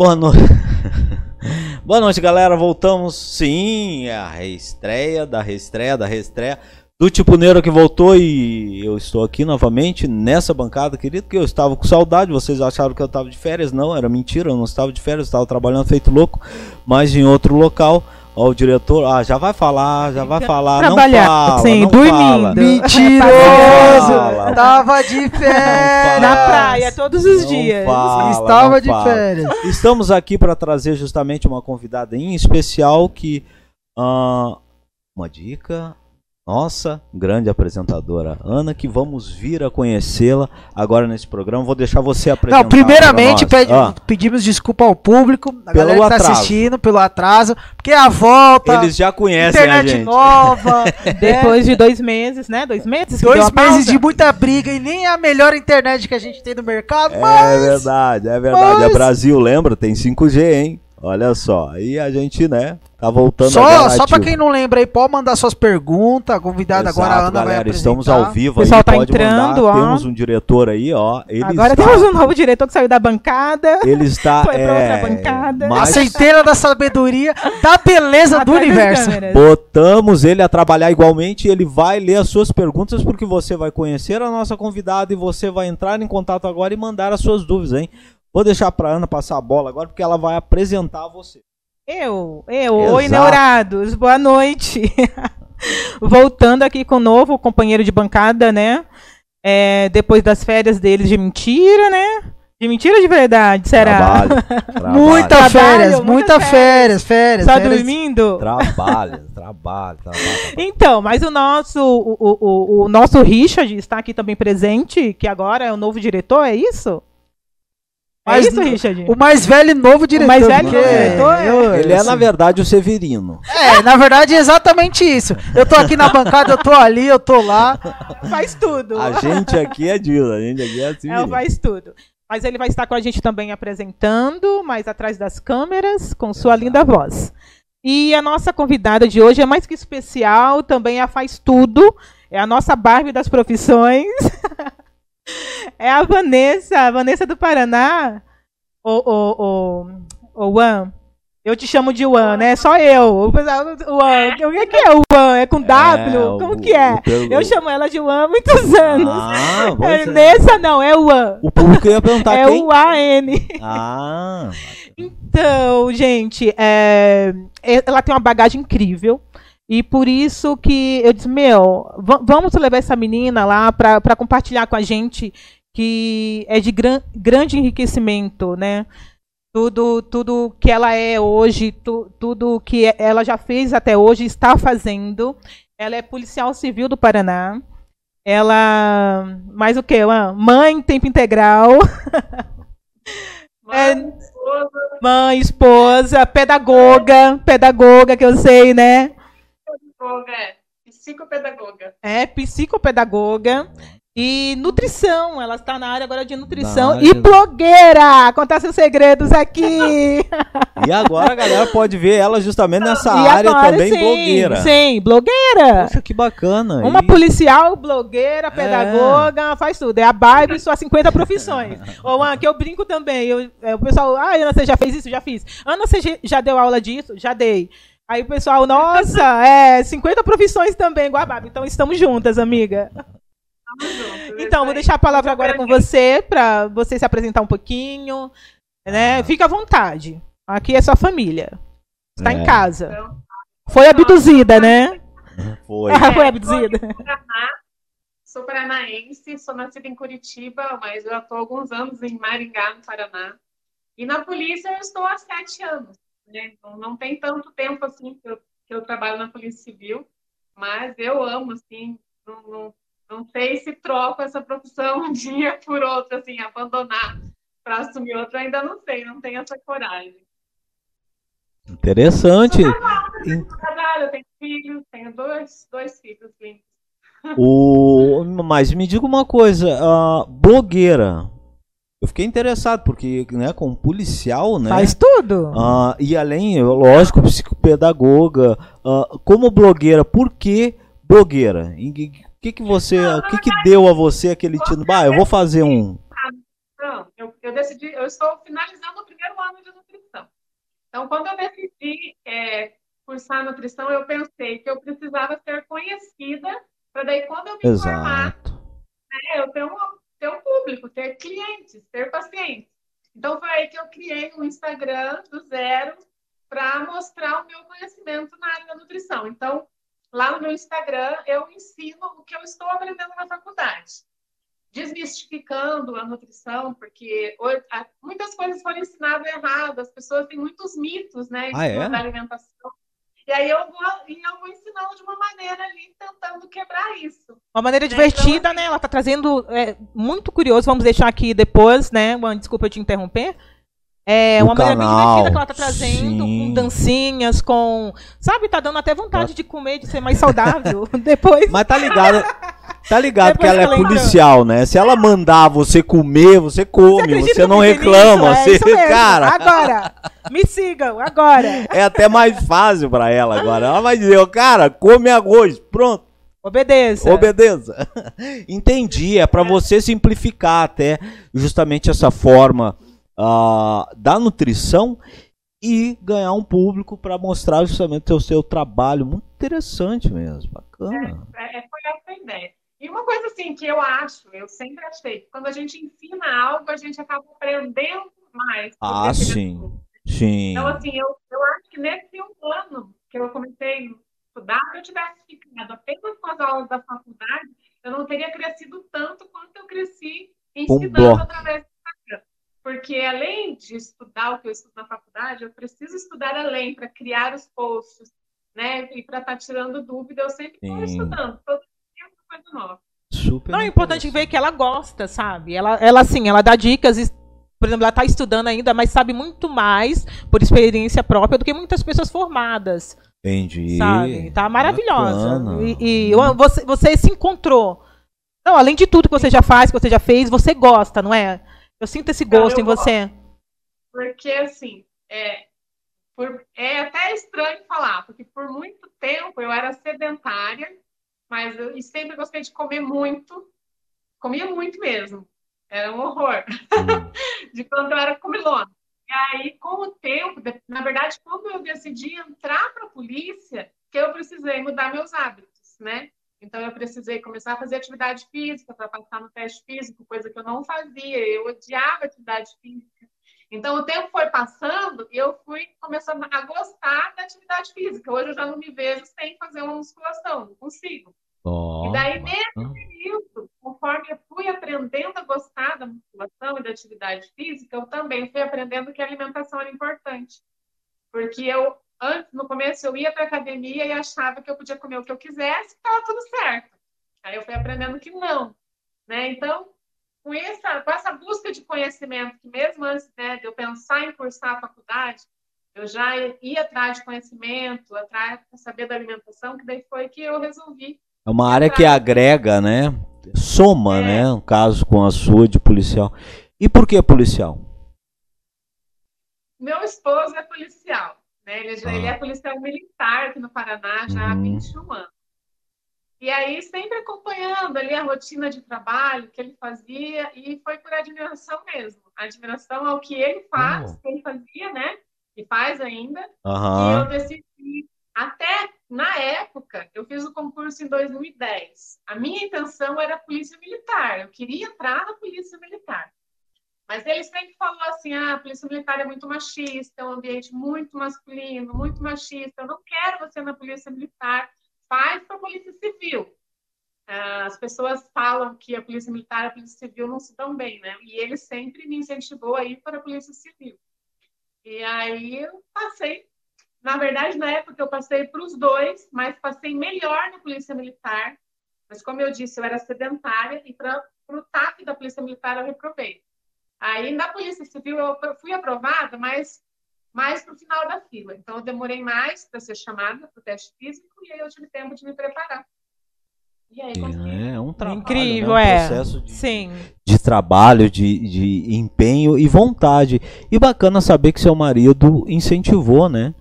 Boa noite. Boa noite, galera. Voltamos, sim, é a reestreia da reestreia da reestreia do Tipo Neiro que voltou e eu estou aqui novamente nessa bancada, querido, que eu estava com saudade. Vocês acharam que eu estava de férias? Não, era mentira, eu não estava de férias, eu estava trabalhando feito louco, mas em outro local. Ó, o diretor, ah, já vai falar, já vai falar, Trabalhar, não fala, sim, não dormindo. fala. Mentiroso! Fala. Tava de férias! Na praia, todos os Não dias. fala, Estava de fala. férias. Estamos aqui para trazer justamente uma convidada em especial que ah, uma dica nossa grande apresentadora Ana que vamos vir a conhecê-la agora nesse programa. Vou deixar você apresentar. Não, primeiramente pede- Ah, pedimos desculpa ao público, a Pelo galera que tá atraso. assistindo, pelo atraso, porque a volta, eles já conhecem a internet gente. nova, né? Depois de dois meses, né? Dois meses? dois a meses de muita briga e nem a melhor internet que a gente tem no mercado, É mas verdade, é verdade. É mas- Brasil, lembra? Tem 5G, hein? Olha só. Aí a gente, né, tá voltando só, agora só pra ativo. quem não lembra aí, pode mandar suas perguntas, a convidada agora a Exato, Ana vai galera, apresentar. estamos ao vivo O pessoal aí, tá pode entrando, mandar. ó. Temos um diretor aí, ó. Ele Agora está, temos um novo diretor que saiu da bancada. Ele está Foi pra é, outra bancada. A mais- centelha da sabedoria, da beleza do Atrás universo. câmeras. Botamos ele a trabalhar igualmente ele vai ler as suas perguntas porque você vai conhecer a nossa convidada e você vai entrar em contato agora e mandar as suas dúvidas, hein? Vou deixar pra Ana passar a bola agora porque ela vai apresentar você. Eu, eu, oi, Exato. Neurados, boa noite. Voltando aqui com o novo companheiro de bancada, né? É, depois das férias deles de mentira, né? De mentira ou de verdade, será? Trabalho, trabalho, Muita Trabalho, férias, muitas muita férias, férias. Só férias. dormindo? trabalho, trabalho, trabalho. Então, mas o nosso, o, o, o- o nosso Richard está aqui também presente, que agora é o novo diretor, é isso? É Mas isso, n- Richard? O mais velho e novo diretor. mais velho novo diretor é- eu- Ele é, assim, na verdade, o Severino. É, na verdade é exatamente isso. Eu tô aqui na bancada, eu tô ali, eu tô lá. Faz tudo. A gente aqui é Dila, a gente aqui é É, o Severino. faz tudo. Mas ele vai estar com a gente também apresentando, mais atrás das câmeras, com sua linda voz. E a nossa convidada de hoje é mais que especial, também a faz tudo. É a nossa Barbie das profissões. é a Vanessa, a Vanessa do Paraná. O, o, o, o Juan. Eu te chamo de Juan, né? Só eu. O pessoal, Juan. O que é o Juan? É com W? o- Como que é? o teu- Eu chamo ela de Juan há muitos anos. Ah, É, você... nessa não, é o Juan. O público ia perguntar É quem? o AN. Ah, Então, gente, é, é- ela tem uma bagagem incrível. E por isso que eu disse, meu, va- vamos levar essa menina lá para compartilhar com a gente que é de gran- grande enriquecimento, né? Tudo, tudo que ela é hoje, tu- tudo que ela já fez até hoje, está fazendo. Ela é policial civil do Paraná. Ela. Mais o quê? Uma mãe em tempo integral. É, mãe, esposa, pedagoga, pedagoga que eu sei, né? Pedagoga, é. Psicopedagoga. É psicopedagoga e nutrição. Ela está na área agora de nutrição área e blogueira. Contar seus segredos aqui. e agora a galera pode ver ela justamente nessa E área agora, também sim, blogueira. Sim, blogueira. Poxa, que bacana. Uma E- policial, blogueira, pedagoga, faz tudo. É a Barbie e suas 50 profissões. Ô, Ana, que eu brinco também. Eu, é, o pessoal, ah, Ana, você já fez isso? Já fiz. Ana, você já deu aula disso? Já dei. Aí o pessoal, nossa, é 50 profissões também, igual a Barbie. Então estamos juntas, amiga. Tamo junto. Então, vou deixar a palavra agora com você, para você se apresentar um pouquinho. Né? Fica à vontade. Aqui é sua família. Está em É. casa. Então, Foi abduzida, né? Foi. Ah, foi É, abduzida. Paraná, sou paranaense, sou nascida em Curitiba, mas já estou há alguns anos em Maringá, no Paraná. E na polícia eu estou há sete anos. Né? Então, não tem tanto tempo assim que eu, que eu trabalho na Polícia Civil, mas eu amo, assim, não, não, não sei se troco essa profissão um dia por outra, assim, abandonar para assumir outra, ainda não sei, não tenho essa coragem. Interessante. Trabalho, eu tenho filhos, tenho dois, dois filhos lindos. O... Mas me diga uma coisa, a blogueira. Eu fiquei interessado, porque, né, como policial, né? Faz tudo. ah, e além, lógico, psicopedagoga, ah, como blogueira, por que blogueira? O que, que você. O que, que deu a você aquele título? Bah, eu vou fazer um. Eu, eu decidi, eu estou finalizando o primeiro ano de nutrição. Então, quando eu decidi é, cursar nutrição, eu pensei que eu precisava ser conhecida para daí quando eu me Exato. formar, né, eu ter um, ter um público, ter clientes, ter pacientes. Então foi aí que eu criei um Instagram do zero para mostrar o meu conhecimento na área da nutrição. Então, lá no meu Instagram, eu ensino o que eu estou aprendendo na faculdade desmistificando a nutrição, porque muitas coisas foram ensinadas erradas, as pessoas têm muitos mitos, né, Ah, é? da alimentação. E aí eu vou, e eu vou ensinando de uma maneira ali, tentando quebrar isso. Uma maneira Né, divertida, então, né? Ela tá trazendo é, muito curioso. Vamos deixar aqui depois, né? Uma, desculpa eu te interromper. É O uma maneira bem canal, divertida que ela tá trazendo, sim. com dancinhas, com. Sabe, tá dando até vontade de comer, de ser mais saudável. depois. Mas tá ligado, tá ligado que Depois ela é que ela entrou. policial, né? Se ela mandar você comer, você come, você, eu não reclama, nisso? É você, isso cara, Agora! Me sigam, agora! é até mais fácil pra ela agora. Ela vai dizer, cara, come arroz, pronto. Obedeça. Obedeça. Entendi, é para você simplificar até justamente essa forma ah, da nutrição e ganhar um público para mostrar justamente o seu trabalho. Muito interessante mesmo, bacana. É, é, foi essa a ideia. E uma coisa assim que eu acho, eu sempre achei, quando a gente ensina algo, a gente acaba aprendendo mais. Ah, sim. assunto. Sim. Então, assim, eu, eu acho que nesse um ano que eu comecei a estudar, se eu tivesse ficado apenas com as aulas da faculdade, eu não teria crescido tanto quanto eu cresci ensinando blog. através do Instagram. Porque além de estudar o que eu estudo na faculdade, eu preciso estudar além para criar os posts, né? E para estar tirando dúvida, eu sempre estou estudando, todo coisa nova. Super Não, é importante ver que ela gosta, sabe? Ela, ela assim, ela dá dicas, e, por exemplo, ela tá estudando ainda, mas sabe muito mais por experiência própria do que muitas pessoas formadas, Entendi. sabe? Tá maravilhosa. Bacana. E, e eu- você, você se encontrou. Não, além de tudo que você já faz, que você já fez, você gosta, não é? Eu sinto esse gosto eu em você. Porque, assim, é, por- é até estranho falar, porque por muito tempo eu era sedentária, mas eu sempre gostei de comer muito. Comia muito mesmo. Era um horror. Hum. de quando eu era comilona. E aí, com o tempo, na verdade, quando eu decidi entrar para a polícia, que eu precisei mudar meus hábitos, né? Então, eu precisei começar a fazer atividade física para passar no teste físico, coisa que eu não fazia. Eu odiava atividade física. Então, o tempo foi passando e eu fui começando a gostar da atividade física. Hoje eu já não me vejo sem fazer uma musculação, não consigo. E daí, bacana. período, conforme eu fui aprendendo a gostar da musculação e da atividade física, eu também fui aprendendo que a alimentação era importante. Porque eu, antes, no começo, eu ia para academia e achava que eu podia comer o que eu quisesse e estava tudo certo. Aí eu fui aprendendo que não. Né? Então, com essa, com essa busca de conhecimento, que mesmo antes né, de eu pensar em cursar a faculdade, eu já ia atrás de conhecimento, atrás de saber da alimentação, que daí foi que eu resolvi É uma área que agrega, né? Soma, É. né? Um caso com a sua de policial. E por que policial? Meu esposo é policial, né? Ele, já- Ah. ele é policial militar aqui no Paraná já há Uhum. 21 anos. E aí, sempre acompanhando ali a rotina de trabalho que ele fazia, e foi por admiração mesmo. Admiração ao que ele faz, Oh. que ele fazia, né? E faz ainda. E eu decidi, até na época, eu fiz o concurso em 2010. A minha intenção era a polícia militar, eu queria entrar na polícia militar. Mas ele sempre falou assim: ah, a polícia militar é muito machista, é um ambiente muito masculino, muito machista, eu não quero você na polícia militar, faz para a polícia civil. Ah, As pessoas falam que a polícia militar e a polícia civil não se dão bem, né? E ele sempre me incentivou a ir para a polícia civil. E aí eu passei na verdade, na época eu passei para os dois, mas passei melhor na Polícia Militar. Mas, como eu disse, eu era sedentária e para o TAP da Polícia Militar eu reprovei. Aí, na Polícia Civil, eu fui aprovada, mas mais para o final da fila. Então, eu demorei mais para ser chamada para o teste físico e aí eu tive tempo de me preparar. E aí, consegui. É um trabalho, Incrível, né? um é. processo de, Sim. de trabalho, de, de empenho e vontade. E bacana saber que seu marido incentivou, né?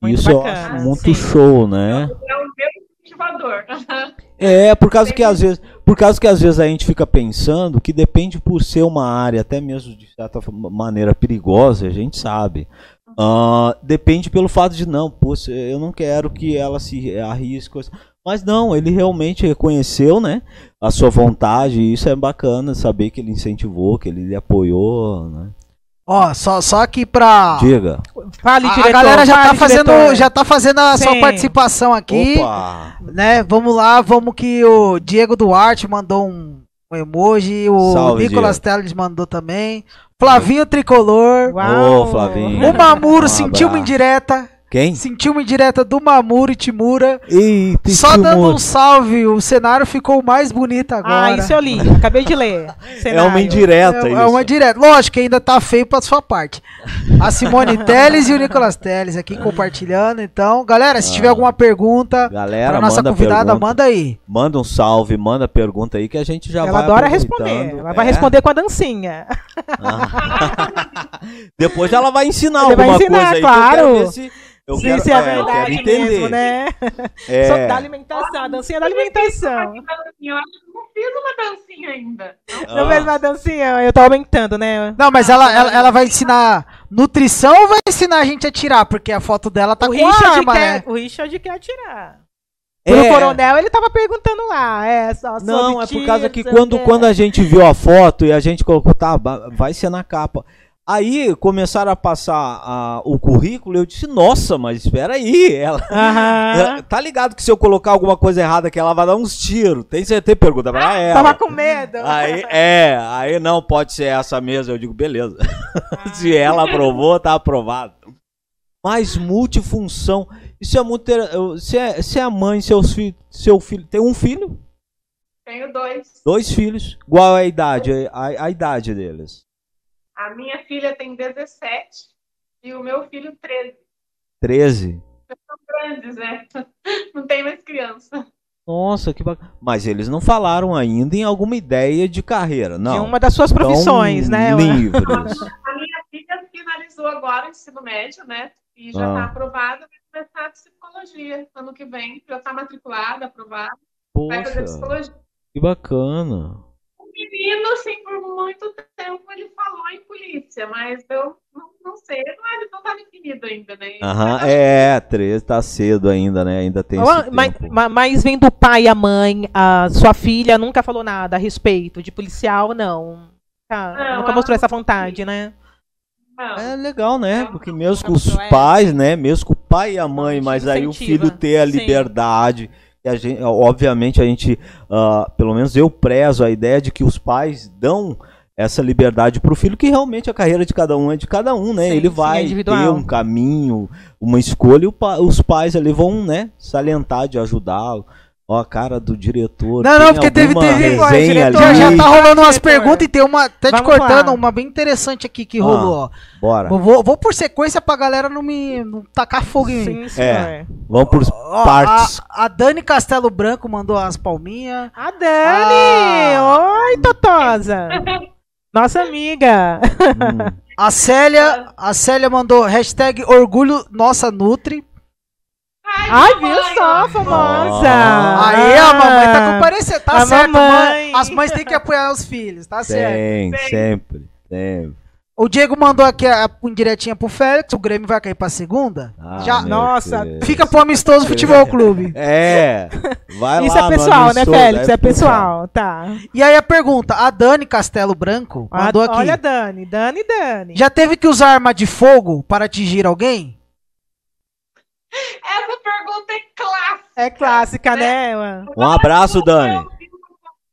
Muito Isso eu bacana, acho muito sim. show, né? É o meu incentivador. É, por causa que às vezes, Por causa que às vezes a gente fica pensando que depende por ser uma área até mesmo de certa maneira perigosa, a gente sabe. Ah, depende pelo fato de não, poxa, eu não quero que ela se arrisque. Mas não, ele realmente reconheceu, né, a sua vontade, e isso é bacana, saber que ele incentivou, que ele lhe apoiou, né? Ó, só, só aqui pra. Diga. Fale, A, a diretor. galera já tá fale, fazendo, diretor. já tá fazendo a sua Sim. participação aqui, Opa! né? Vamos lá, vamos que o Diego Duarte mandou um, um emoji, o Salve, Nicolas. Teles mandou também. Flavinho Tricolor. Uau. Ô, Flavinho. O Mamuro Um sentiu uma indireta. Quem? Sentiu uma indireta do Mamuro e Timura. Eita, Só dando um salve, o cenário ficou mais bonito agora. Ah, isso eu li. Acabei de ler. É uma indireta É, isso. é uma direta. Lógico que ainda tá feio pra sua parte. A Simone Teles e o Nicolas Teles aqui compartilhando. Então, galera, se tiver Ah. alguma pergunta Galera, pra nossa manda convidada, pergunta. manda aí. Manda um salve, manda pergunta aí que a gente já Ela vai adora aproveitando. responder. Ela vai É. responder com a dancinha. Ah. Depois ela vai ensinar Ele vai alguma ensinar, coisa aí claro. que eu Se quero, isso é, é, eu verdade quero entender. mesmo, né? É. Só da alimentação, a dancinha da alimentação. Eu acho que não fiz uma dancinha ainda. Não fez uma dancinha, eu tô aumentando, né? Não, mas ela, ela, ela vai ensinar nutrição ou vai ensinar a gente a tirar? Porque a foto dela tá o, com Richard arma, quer, né? o Richard quer atirar. É. Pro coronel, ele tava perguntando lá. É, só Não, é por causa que quando, quê. quando a gente viu a foto e a gente colocou, tá, vai ser na capa. Aí começaram a passar ah, o currículo, eu disse, nossa, mas espera aí, ela... Aham. Tá ligado que se eu colocar alguma coisa errada que ela vai dar uns tiros? Tem certeza? Pergunta pra ela. Tava com medo. Aí, é, aí não pode ser essa mesmo. Eu digo, beleza. Se ela aprovou, tá aprovado. Mas multifunção. Isso é muito. Se é, se é a mãe, seus filhos. Seu filho. Tem um filho? Tenho dois. Dois filhos. Qual é a idade? A, a idade deles? A minha filha tem 17 e o meu filho 13. 13. São grandes, né? Não tem mais criança. Nossa, que bacana. Mas eles não falaram ainda em alguma ideia de carreira, não. De uma das suas Tão profissões, né? Livres. A minha filha finalizou agora o ensino médio, né? E já Ah. está aprovada, vai começar a psicologia ano que vem. Já está matriculada, aprovada. Vai fazer Poxa, psicologia. que bacana. O menino, assim, por muito tempo ele falou em polícia, mas eu não, não sei. Não, ele não está definido ainda, né? Aham, é, 13 tá cedo ainda, né? Ainda tem mas, tempo. ma- mas vem do pai e a mãe, a sua filha nunca falou nada a respeito de policial, não. Tá, Não, nunca mostrou essa vontade, né? Não. É legal, né? Porque mesmo não, com os é. pais, né? Mesmo com o pai e a mãe, mas aí o incentiva. filho ter a Sim. E a gente, obviamente, a gente, ah, pelo menos eu prezo a ideia de que os pais dão essa liberdade pro filho, que realmente a carreira de cada um é de cada um, né? Sim, Ele sim, é vai ter um caminho, uma escolha, e o pa- os pais ali vão, né, salientar de ajudar. Ó, a cara do diretor. Não, não, porque teve, teve resenha diretor, já, ali. já tá rolando umas perguntas e tem uma, até te Vamos cortando, lá. uma bem interessante aqui que Ah. rolou, ó. Bora. Vou, vou por sequência pra galera não me não tacar fogo em mim. Sim, senhor. Vamos por Ó, partes. A, a Dani Castelo Branco mandou as palminhas. A Dani! Oi, Totosa! Nossa amiga! Hum. A Célia, a Célia mandou hashtag orgulho nossa Nutri. Ai, viu só, famosa! Ah. Aí a mamãe tá comparecendo, tá A certo, mamãe. mãe. As mães têm que apoiar os filhos, tá certo. Tem, Tem. sempre, sempre. O Diego mandou aqui a, direitinho pro Félix, o Grêmio vai cair pra segunda. Ah, Já, meu nossa, Deus. Fica pro amistoso futebol clube. É, vai Isso lá é pessoal, né, Félix? É pessoal, tá. E aí a pergunta, a Dani Castelo Branco mandou Ah, aqui. Olha, Dani, Dani, Dani. Já teve que usar arma de fogo para atingir alguém? Essa pergunta é clássica. É clássica, né? mano? Um abraço, Dani.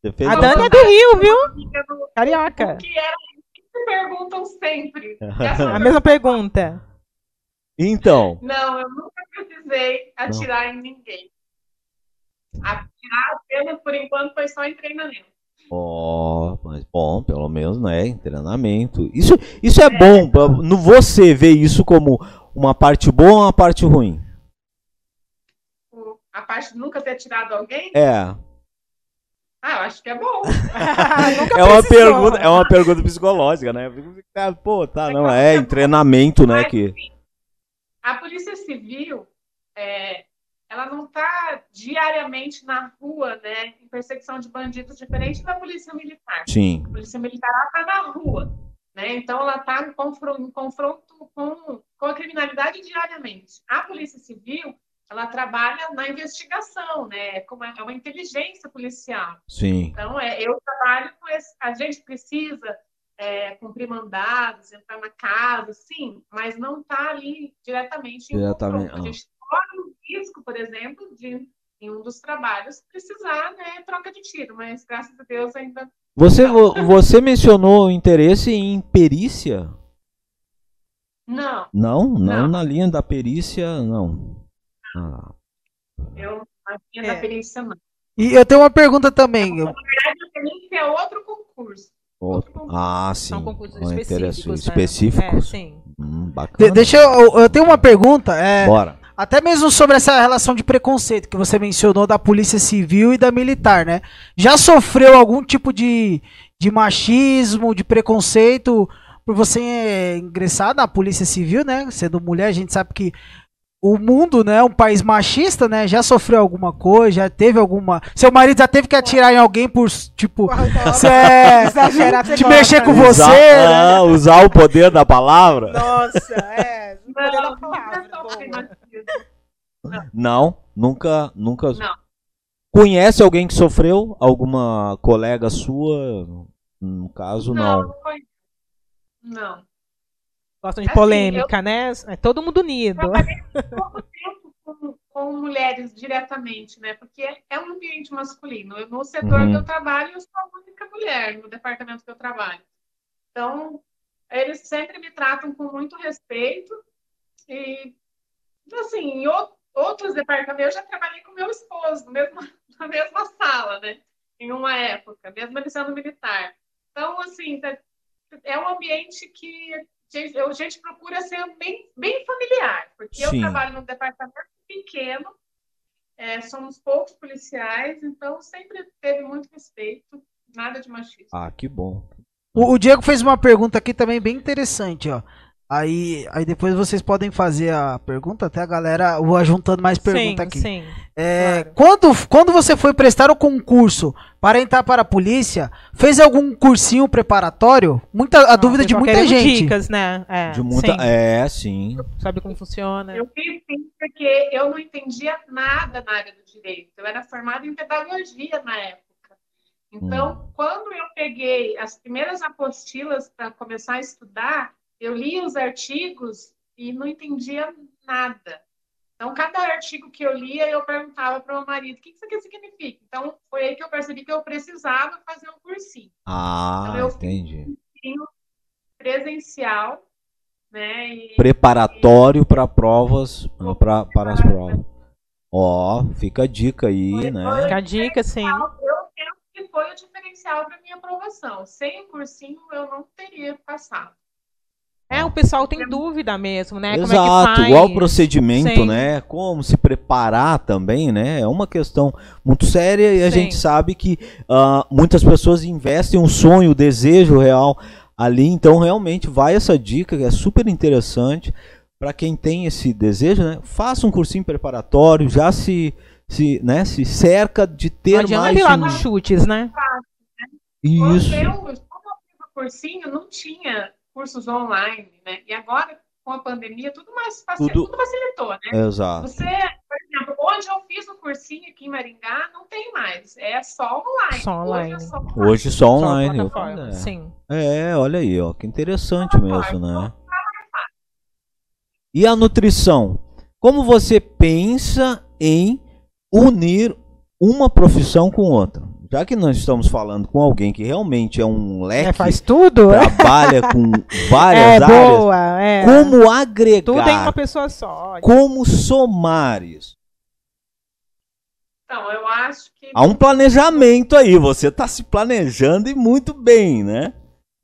Você fez A Dani é do Rio, viu? O Carioca. que era isso que perguntam sempre. A mesma pergunta. Então, Não, eu nunca precisei atirar em ninguém. Atirar apenas por enquanto foi só em treinamento. ó, mas bom, pelo menos, né, em treinamento. Isso, isso é bom, pra- no você vê isso como uma parte boa ou uma parte ruim? A parte de nunca ter atirado alguém, É, ah, eu acho que é bom. É uma precisou. pergunta, é uma pergunta psicológica, né? Pô, tá, não, é em treinamento, né, que... enfim, A Polícia Civil, é, ela não está diariamente na rua, né, em perseguição de bandidos, diferente da polícia militar. Sim. A polícia militar está na rua, né? Então ela está em confronto, em confronto com, com a criminalidade diariamente. A polícia civil ela trabalha na investigação, né? Como é, é uma inteligência policial. Sim. Então é, eu trabalho com esse. A gente precisa é, cumprir mandados, entrar na casa, sim, mas não está ali diretamente Diretamente. A ah. gente corre o risco, por exemplo, de em um dos trabalhos precisar, né, troca de tiro, mas graças a Deus ainda Você, vo- você mencionou interesse em perícia? não. Não, não, Não. na linha da perícia, não. Ah, Eu a minha É. da perícia não. E eu tenho uma pergunta também. eu- A perícia é outro concurso. outro- ah, sim. São concursos interessante. específicos. né? Específicos? É, sim. Hum, de- bacana. deixa eu, eu tenho uma pergunta. É, Bora. Até mesmo sobre essa relação de preconceito que você mencionou da polícia civil e da militar, né? Já sofreu algum tipo de, de machismo, de preconceito por você ingressar na polícia civil, né? Sendo mulher, a gente sabe que o mundo, né, é um país machista, né? Já sofreu alguma coisa, já teve alguma. Seu marido já teve que atirar em alguém por, tipo, cê é- de gosta, mexer com né? você, usar, né? ah, usar o poder da palavra? Nossa, é. o poder da Não, palavra, machismo. Não, nunca, nunca. Não. Conhece alguém que sofreu? Alguma colega sua? No caso, Não, não. não. Não. Gostam de Assim, polêmica, né? É todo mundo unido. Trabalhei pouco tempo com, com mulheres diretamente, né? Porque é um ambiente masculino. Eu, no setor Uhum. que eu trabalho, eu sou a única mulher no departamento que eu trabalho. Então, eles sempre me tratam com muito respeito. E, assim, em ou- outros departamentos, eu já trabalhei com meu esposo, mesmo, na mesma sala, né? Em uma época, mesmo ele sendo militar. Então, assim, tá- é um ambiente que gente- eu- a gente procura ser bem, bem familiar, porque Sim. eu trabalho num departamento pequeno, é, somos poucos policiais, então sempre teve muito respeito, nada de machismo. Ah, que bom. O, o Diego fez uma pergunta aqui também bem interessante, ó. Aí, aí depois vocês podem fazer a pergunta, até a galera vou juntando mais perguntas aqui. sim. É, claro. quando, quando você foi prestar o concurso para entrar para a polícia, fez algum cursinho preparatório? Muita, a dúvida de muita gente. dicas, né? É, De muita. sim. É, sim. Sabe como funciona. Eu fiz sim, porque eu não entendia nada na área do direito. Eu era formada em pedagogia na época. Então, quando eu peguei as primeiras apostilas para começar a estudar, eu li os artigos e não entendia nada. Então, cada artigo que eu lia, eu perguntava para o meu marido: o que isso aqui significa? Então, foi aí que eu percebi que eu precisava fazer um cursinho. Ah, Então, eu- entendi. cursinho presencial, né? E Preparatório para provas, pra, para as provas. Ó, fica a dica aí, né? Fica a dica, sim. Eu penso que foi o diferencial para minha aprovação. Sem o cursinho, eu não teria passado. É, o pessoal tem dúvida mesmo, né? Como é que Exato, faz? igual o procedimento, Sim. né? Como se preparar também, né? É uma questão muito séria e a Sim. gente sabe que ah, muitas pessoas investem um sonho, um desejo real ali. Então, realmente, vai essa dica que é super interessante para quem tem esse desejo, né? Faça um cursinho preparatório, já se, se, né? se cerca de Não ter adianta mais ir lá um... nos chutes, né? Isso. Quando eu, quando eu fiz o cursinho, não tinha cursos online, né? E agora, com a pandemia, tudo mais facil... Tudo- tudo facilitou, né? Exato. Você, por exemplo, onde eu fiz o cursinho aqui em Maringá, não tem mais. É só online. Só online. Hoje é só online. Hoje só Só online. plataforma, É. Sim. É, olha aí, ó, que interessante mesmo, né? E a nutrição? Como você pensa em unir uma profissão com outra? Já que nós estamos falando com alguém que realmente é um leque, É, faz tudo? É, trabalha com várias áreas, boa. É. como agregar, Tudo em uma pessoa só. como somar isso? Então, eu acho que Há um planejamento aí, você está se planejando e muito bem, né?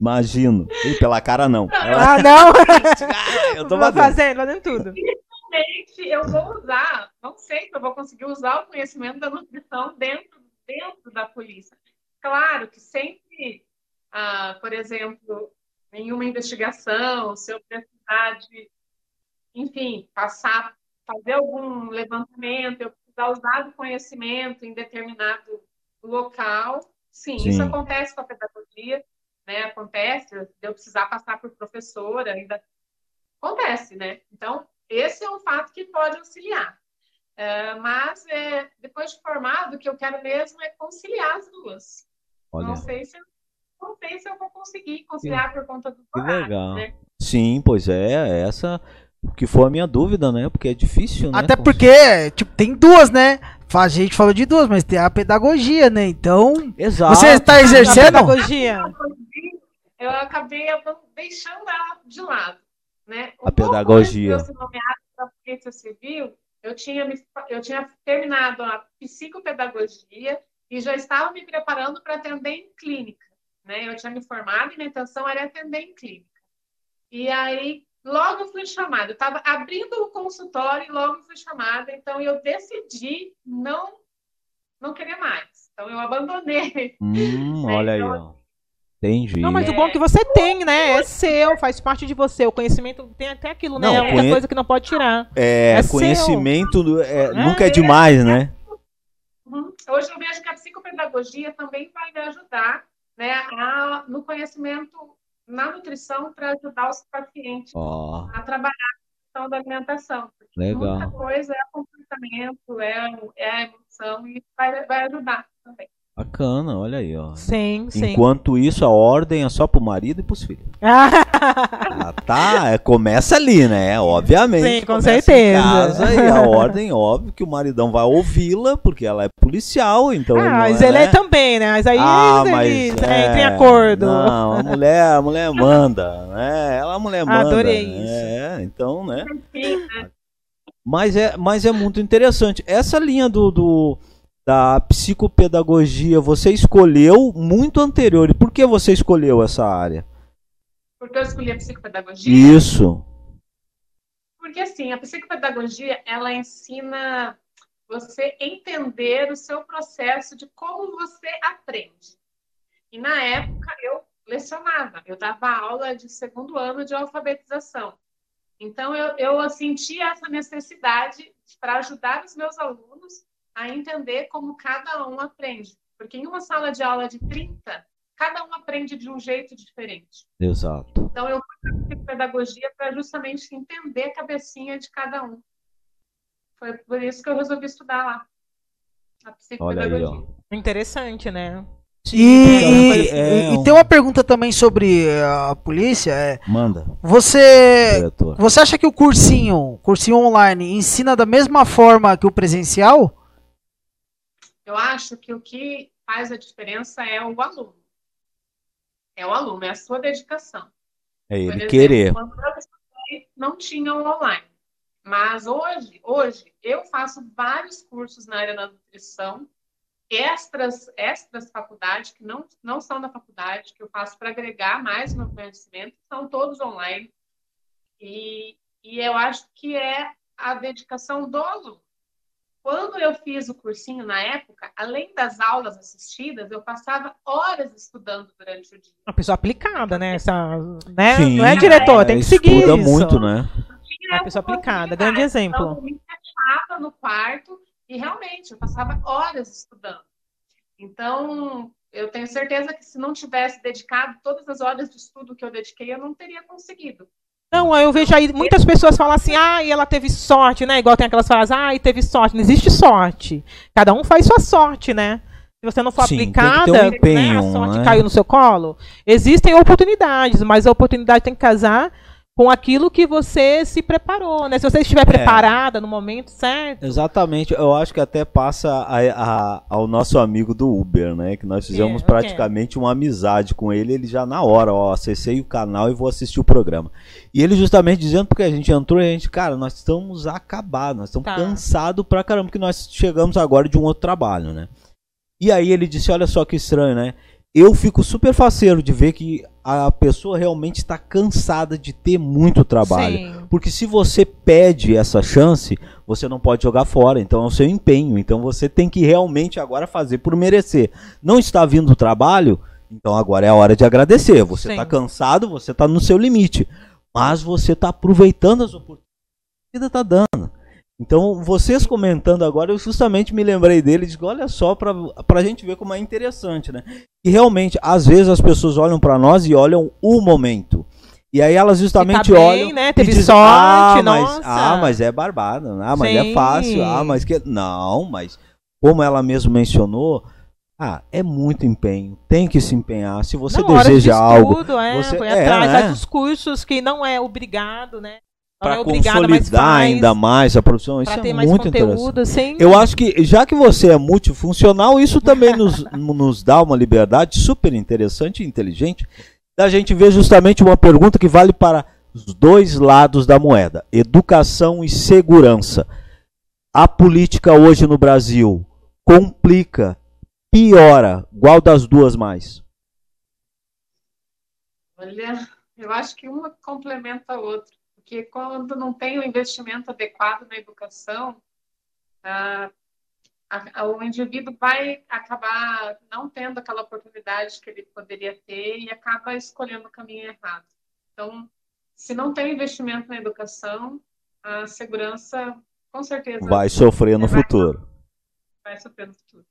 Imagino. Ih, pela cara não. Ela- Ah, não? Eu tô batendo. fazendo, fazendo tudo. Realmente, eu vou usar, não sei se eu vou conseguir usar o conhecimento da nutrição dentro, dentro da polícia. Claro que sempre, ah, por exemplo, em uma investigação, se eu precisar de, enfim, passar fazer algum levantamento, eu precisar usar do conhecimento em determinado local. Sim, Sim. isso acontece com a pedagogia, né? Acontece, de eu precisar passar por professora, ainda acontece, né? Então, esse é um fato que pode auxiliar. É, mas, é, depois de formado, o que eu quero mesmo é conciliar as duas. Olha, Não sei se eu, não sei se eu vou conseguir conciliar por conta do que horário, legal. né? Sim, pois é, essa que foi a minha dúvida, né? Porque é difícil, né? Até porque, tipo, tem duas, né? A gente falou de duas, mas tem a pedagogia, né? Então, Exato. você está A exercendo? pedagogia. eu acabei deixando ela de lado, né? Um A pouco pedagogia. antes de eu ser nomeada para a Polícia Civil, eu tinha, me, eu tinha terminado a psicopedagogia e já estava me preparando para atender em clínica, né? Eu tinha me formado e minha intenção era atender em clínica. E aí, logo fui chamada. Eu estava abrindo o consultório e logo fui chamada. Então, eu decidi não, não querer mais. Então, eu abandonei. Hum, olha aí, ó. Entendi. Não, mas o bom é que você tem, né? É seu, faz parte de você. O conhecimento tem até aquilo, né? Não, é muita conhe- coisa que não pode tirar. É, é conhecimento é, É. nunca é demais, né? Uhum. Hoje eu vejo que a psicopedagogia também vai me ajudar né, a- no conhecimento na nutrição para ajudar os pacientes Ó, a trabalhar a questão da alimentação. Porque Legal. muita coisa é comportamento, é, é a emoção e vai, vai ajudar também. Bacana, olha aí, ó. Sim, sim. Enquanto isso, a ordem é só pro marido e pros filhos. Ah, tá, é, começa ali, né? Obviamente. Sim, com começa em certeza. casa, e a ordem, óbvio, que o maridão vai ouvi-la, porque ela é policial, então. ah, ele mas é, ele né? é também, né? Mas aí Ah, eles, mas eles é, entram em acordo. Não, a mulher, a mulher manda, né? Ela a mulher manda. Adorei né? isso. É, então, né? Né? Mas é, mas é muito interessante. Essa linha do, do- da psicopedagogia, você escolheu muito anterior. E por que você escolheu essa área? Porque eu escolhi a psicopedagogia. Isso. Porque assim, a psicopedagogia, ela ensina você entender o seu processo de como você aprende. E na época eu lecionava, eu dava aula de segundo ano de alfabetização. Então eu, eu senti essa necessidade para ajudar os meus alunos a entender como cada um aprende. Porque em uma sala de aula de 30, cada um aprende de um jeito diferente. Exato. Então, eu fui para psicopedagogia para justamente entender a cabecinha de cada um. Foi por isso que eu resolvi estudar lá. A Olha aí, psicopedagogia. ó. Interessante, né? E, É, e- e tem uma pergunta também sobre a polícia. É, Manda, você, diretor. você acha que o cursinho, cursinho online, ensina da mesma forma que o presencial? Eu acho que o que faz a diferença é o aluno. É o aluno, é a sua dedicação. É ele exemplo, querer. Não tinha o online. Mas hoje, hoje, eu faço vários cursos na área da nutrição, extras, extras faculdade, que não, não são da faculdade, que eu faço para agregar mais meu conhecimento, são todos online. E, e eu acho que é a dedicação do aluno. Quando eu fiz o cursinho na época, além das aulas assistidas, eu passava horas estudando durante o dia. Uma pessoa aplicada, né? Essa, né? Sim, não é diretor, tem que seguir Estuda isso. muito, né? tinha Uma pessoa aplicada, grande exemplo. Então, eu me fechava no quarto e realmente eu passava horas estudando. Então, eu tenho certeza que se não tivesse dedicado todas as horas de estudo que eu dediquei, eu não teria conseguido. Não, eu vejo aí muitas pessoas falam assim, ah, e ela teve sorte, né? Igual tem aquelas frases, ah, teve sorte. Não existe sorte. Cada um faz sua sorte, né? Se você não for Sim, aplicada, um empenho, né, a sorte né? caiu no seu colo. Existem oportunidades, mas a oportunidade tem que casar com aquilo que você se preparou, né? Se você estiver preparada no momento certo. Exatamente, eu acho que até passa a- a- ao nosso amigo do Uber, né? Que nós fizemos É, praticamente uma amizade com ele, ele já na hora, ó, acessei o canal e vou assistir o programa. E ele justamente dizendo porque a gente entrou e a gente, cara, nós estamos acabados, nós estamos Tá. cansados pra caramba, que nós chegamos agora de um outro trabalho, né? E aí ele disse, olha só que estranho, né? Eu fico super faceiro de ver que a pessoa realmente está cansada de ter muito trabalho. Sim. Porque se você pede essa chance, você não pode jogar fora. Então é o seu empenho. Então você tem que realmente agora fazer por merecer. Não está vindo o trabalho, então agora é a hora de agradecer. Você está cansado, você está no seu limite. Mas você está aproveitando as oportunidades que a vida está dando. Então, vocês comentando agora, eu justamente me lembrei dele e digo, olha só, para a gente ver como é interessante, né? E realmente, às vezes as pessoas olham para nós e olham o momento. E aí elas justamente E tá bem, olham né? e Teve dizem, sorte, ah, mas, nossa." ah, mas é barbado, ah, mas é Sim. fácil, ah, mas que não, mas como ela mesmo mencionou, ah, é muito empenho, tem que se empenhar. Se você não, horas de deseja algo estudo, é, você- foi é, atrás, né? faz os cursos que não é obrigado, né? Para é consolidar faz, ainda mais a profissão, isso é mais muito interessante. Eu acho que, já que você é multifuncional, isso também nos, nos dá uma liberdade super interessante e inteligente da gente ver justamente uma pergunta que vale para os dois lados da moeda: educação e segurança. A política hoje no Brasil complica, piora, qual das duas mais? Olha, eu acho que uma complementa a outra, porque quando não tem o investimento adequado na educação, ah, a- a- o indivíduo vai acabar não tendo aquela oportunidade que ele poderia ter e acaba escolhendo o caminho errado. Então, se não tem investimento na educação, a segurança com certeza Vai sofrer no Vai- futuro. vai sofrer no futuro.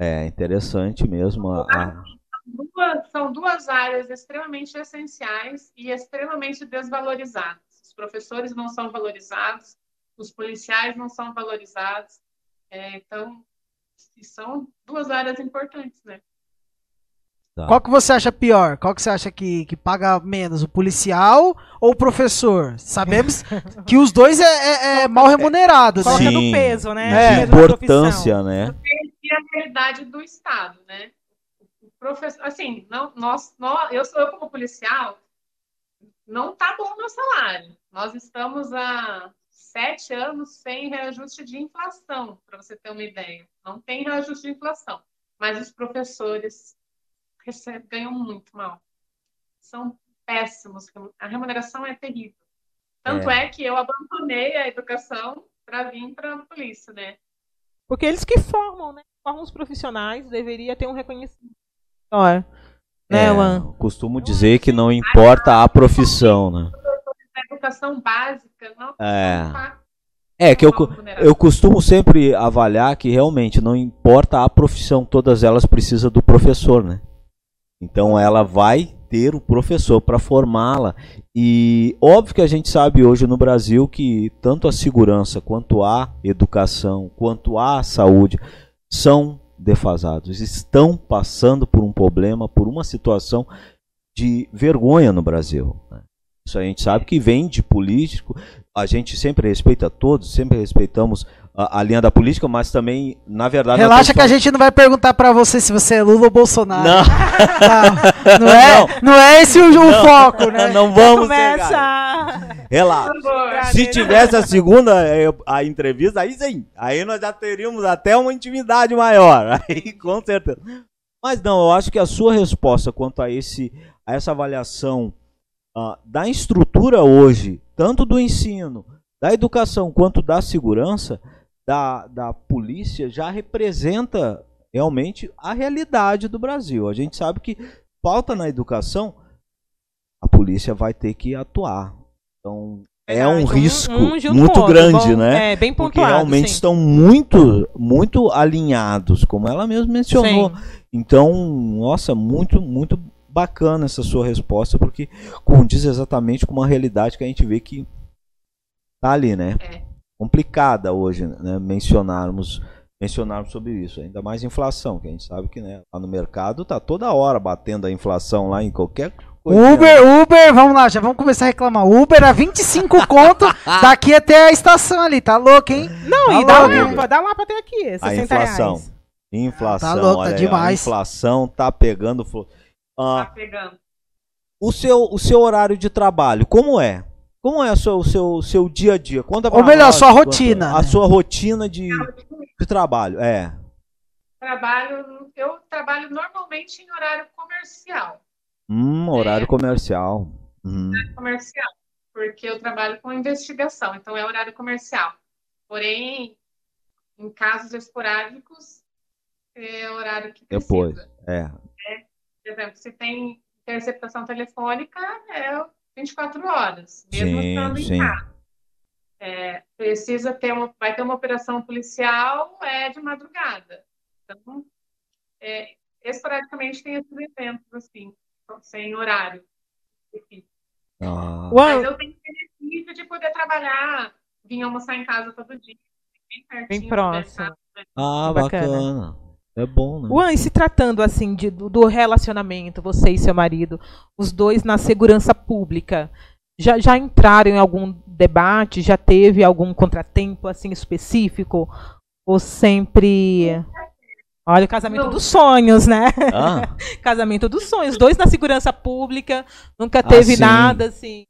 É interessante mesmo. a- a- duas, são duas áreas extremamente essenciais e extremamente desvalorizadas. Professores não são valorizados, os policiais não são valorizados. É, então, são duas áreas importantes, né? tá. Qual que você acha pior? Qual que você acha que, que paga menos, o policial ou o professor? Sabemos que os dois é, é- é mal remunerado, né? Sim. peso, né? É. importância, né? E a realidade do Estado, né? O professor, assim, não, nós, nós, eu sou eu como policial, não tá bom meu salário. Nós estamos há sete anos sem reajuste de inflação, para você ter uma ideia. Não tem reajuste de inflação, mas os professores recebem, ganham muito mal. São péssimos. A remuneração é terrível. Tanto é, que eu abandonei a educação para vir para a polícia, né? Porque eles que formam, né? Formam os profissionais, deveria ter um reconhecimento. Olha, né, É, Luan? costumo dizer que não importa a profissão, né? A educação básica não, É. É que eu, eu costumo sempre avaliar que realmente não importa a profissão, todas elas precisam do professor, né? Então ela vai ter o professor para formá-la. E óbvio que a gente sabe hoje no Brasil que tanto a segurança quanto a educação, quanto a saúde são defasados, estão passando por um problema, por uma situação de vergonha no Brasil. né? Isso a gente sabe que vem de político. A gente sempre respeita todos, sempre respeitamos a, a linha da política, mas também, na verdade, Relaxa que a gente não vai perguntar pra você se você é Lula ou Bolsonaro. Não, Não, não é, não é esse o, o Não. foco, né? não vamos Começa! Relaxa. Se tivesse a segunda eh, a entrevista, aí sim. Aí nós já teríamos até uma intimidade maior. Aí, com certeza. Mas não, eu acho que a sua resposta quanto a, esse, a essa avaliação ah, da estrutura hoje, tanto do ensino, da educação, quanto da segurança, da, da polícia, já representa realmente a realidade do Brasil. A gente sabe que falta na educação, a polícia vai ter que atuar. Então, é um Verdade, risco um o muito grande, bom, né? É, bem Porque pontuado, realmente sim. estão muito, muito alinhados, como ela mesma mencionou. Sim. Então, nossa, muito, muito bacana essa sua resposta, porque condiz exatamente com uma realidade que a gente vê que tá ali, né? É. Complicada hoje, né? Mencionarmos, mencionarmos sobre isso. Ainda mais inflação, que a gente sabe que né, lá no mercado tá toda hora batendo a inflação lá em qualquer coisa. Uber, Uber, vamos lá, já vamos começar a reclamar. Uber a 25 conto daqui até a estação ali, tá louco, hein? Não, Tá e dá louco. lá, dá lá pra ter aqui, 60 A inflação. reais. Inflação, Tá louco, tá aí, demais. A inflação tá pegando. fo- Ah, Tá pegando. o seu, o seu horário de trabalho, como é? Como é o seu, seu, seu dia a dia? Conta Ou melhor, nós, sua rotina, A né? sua rotina de, de trabalho, é. Trabalho, eu trabalho normalmente em horário comercial. Hum, horário comercial. Hum, Comercial, porque eu trabalho com investigação, então é horário comercial. Porém, em casos esporádicos, é horário que precisa. depois, é. Por exemplo, se tem interceptação telefônica, é 24 horas, mesmo Sim, estando em sim. casa. É, precisa ter uma, vai ter uma operação policial é de madrugada. Então, é, esporadicamente tem esses eventos assim, sem horário. Ah, Mas eu tenho o benefício de poder trabalhar, vir almoçar em casa todo dia, bem pertinho. Bem do próximo. né? ah, Bacana. bacana. É bom, né? Juan, e se tratando assim de, do, do relacionamento, você e seu marido, os dois na segurança pública, já, já entraram em algum debate? Já teve algum contratempo assim específico? Ou sempre. Olha, o casamento Não. dos sonhos, né? Ah, casamento dos sonhos. Dois na segurança pública, nunca teve Ah, nada assim.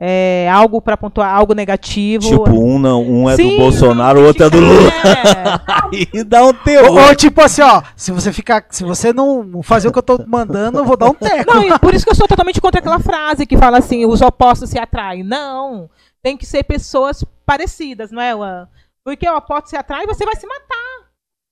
É, algo para pontuar, algo negativo. tipo, um não, um é Sim, do Bolsonaro, o outro é do Lula. É. Aí dá um Ou, terror. ou tipo assim, ó, se você ficar, se você não fazer o que eu tô mandando, eu vou dar um teco. Não, e por isso que eu sou totalmente contra aquela frase que fala assim, os opostos se atraem. Não, tem que ser pessoas parecidas, não é, Juan? Porque o oposto se atrai e você vai se matar.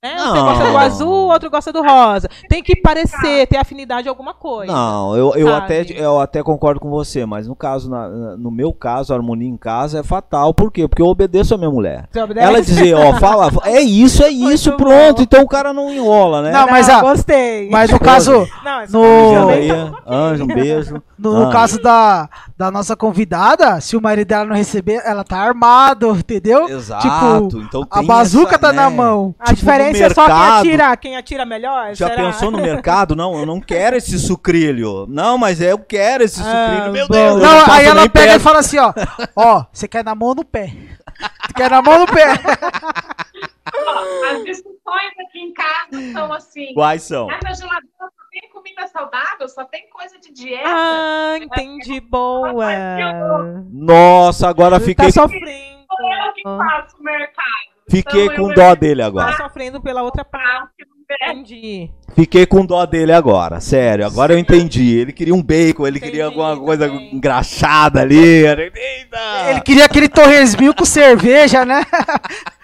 Né? Você Não. gosta do azul, o outro gosta do rosa. Tem que parecer, ter afinidade alguma coisa. Não, eu, eu, sabe? até, eu até concordo com você, mas no caso, na- na- no meu caso, a harmonia em casa é fatal. Por quê? Porque eu obedeço a minha mulher. Você? Ela dizer, ó, fala, é isso, é isso, Muito pronto. bom. Então o cara não enrola, né? Não, mas a- Gostei. Mas no caso, Não, no- aí, tá- anjo, um beijo. no, no caso da, da nossa convidada, se o marido dela não receber, ela tá armado, entendeu? Exato. Tipo, então A bazuca essa, tá na né? mão. A Tipo, diferença é só quem mercado- atira, quem atira melhor? Já será? pensou no mercado? Não, eu não quero esse sucrilho. Não, mas eu quero esse Ah, sucrilho. Meu bom. Deus. eu Não, passo aí ela pega e perto. fala assim, ó, ó, você quer na mão ou no pé? Tu quer na mão ou no pé? As discussões aqui em casa são assim. Quais são? Ah, na geladeira só tem comida saudável, só tem coisa de dieta. Ah, entendi. Boa. Nossa, agora fiquei, Tá sofrendo. Sou eu que faço o mercado. Fiquei Então, com dó dele Tá agora. sofrendo pela outra parte. Ah, der. Entendi. Fiquei com dó dele agora, sério. Agora eu entendi. Ele queria um bacon, ele queria Entendi alguma coisa também. engraxada ali. Eita! Ele queria aquele torresminho com cerveja, né?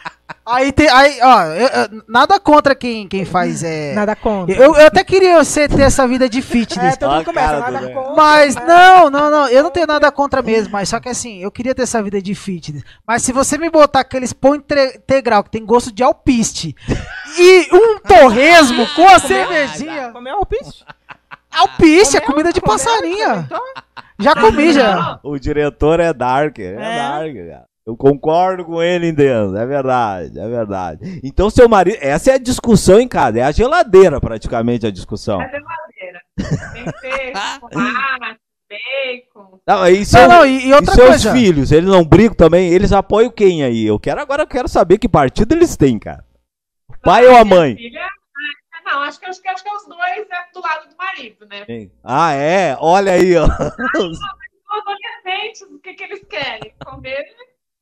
Aí tem, aí, ó, eu- eu- nada contra quem, quem faz é. Nada contra. Eu, eu até queria você ter essa vida de É, fitness. todo Ó a mundo começa, nada contra. Mas né? não, não, não, eu não tenho nada contra mesmo, mas só que assim, eu queria ter essa vida de fitness. Mas se você me botar aqueles pão integral que tem gosto de alpiste e um torresmo com a cervejinha. Comeu o peixe? Alpiste é comida de Comeu? passarinha. Comentou? Já comi já. O diretor é Dark, é, É. Dark, cara. Eu concordo com ele em Deus, é verdade, é verdade. Então, seu marido, essa é a discussão em casa, é a geladeira praticamente a discussão. É geladeira. Tem que ter tomate, bacon. Não, e, seu- Não, não, e, e e outra seus coisa. filhos, eles não brigam também? Eles apoiam quem aí? Eu quero agora, eu quero saber que partido eles têm, cara. O pai ou a mãe? filha, ah, não, acho que, acho, que, acho que os dois é do lado do marido, né? Ah, é? Olha aí, ó. Os adolescentes, o que, que eles querem? Comer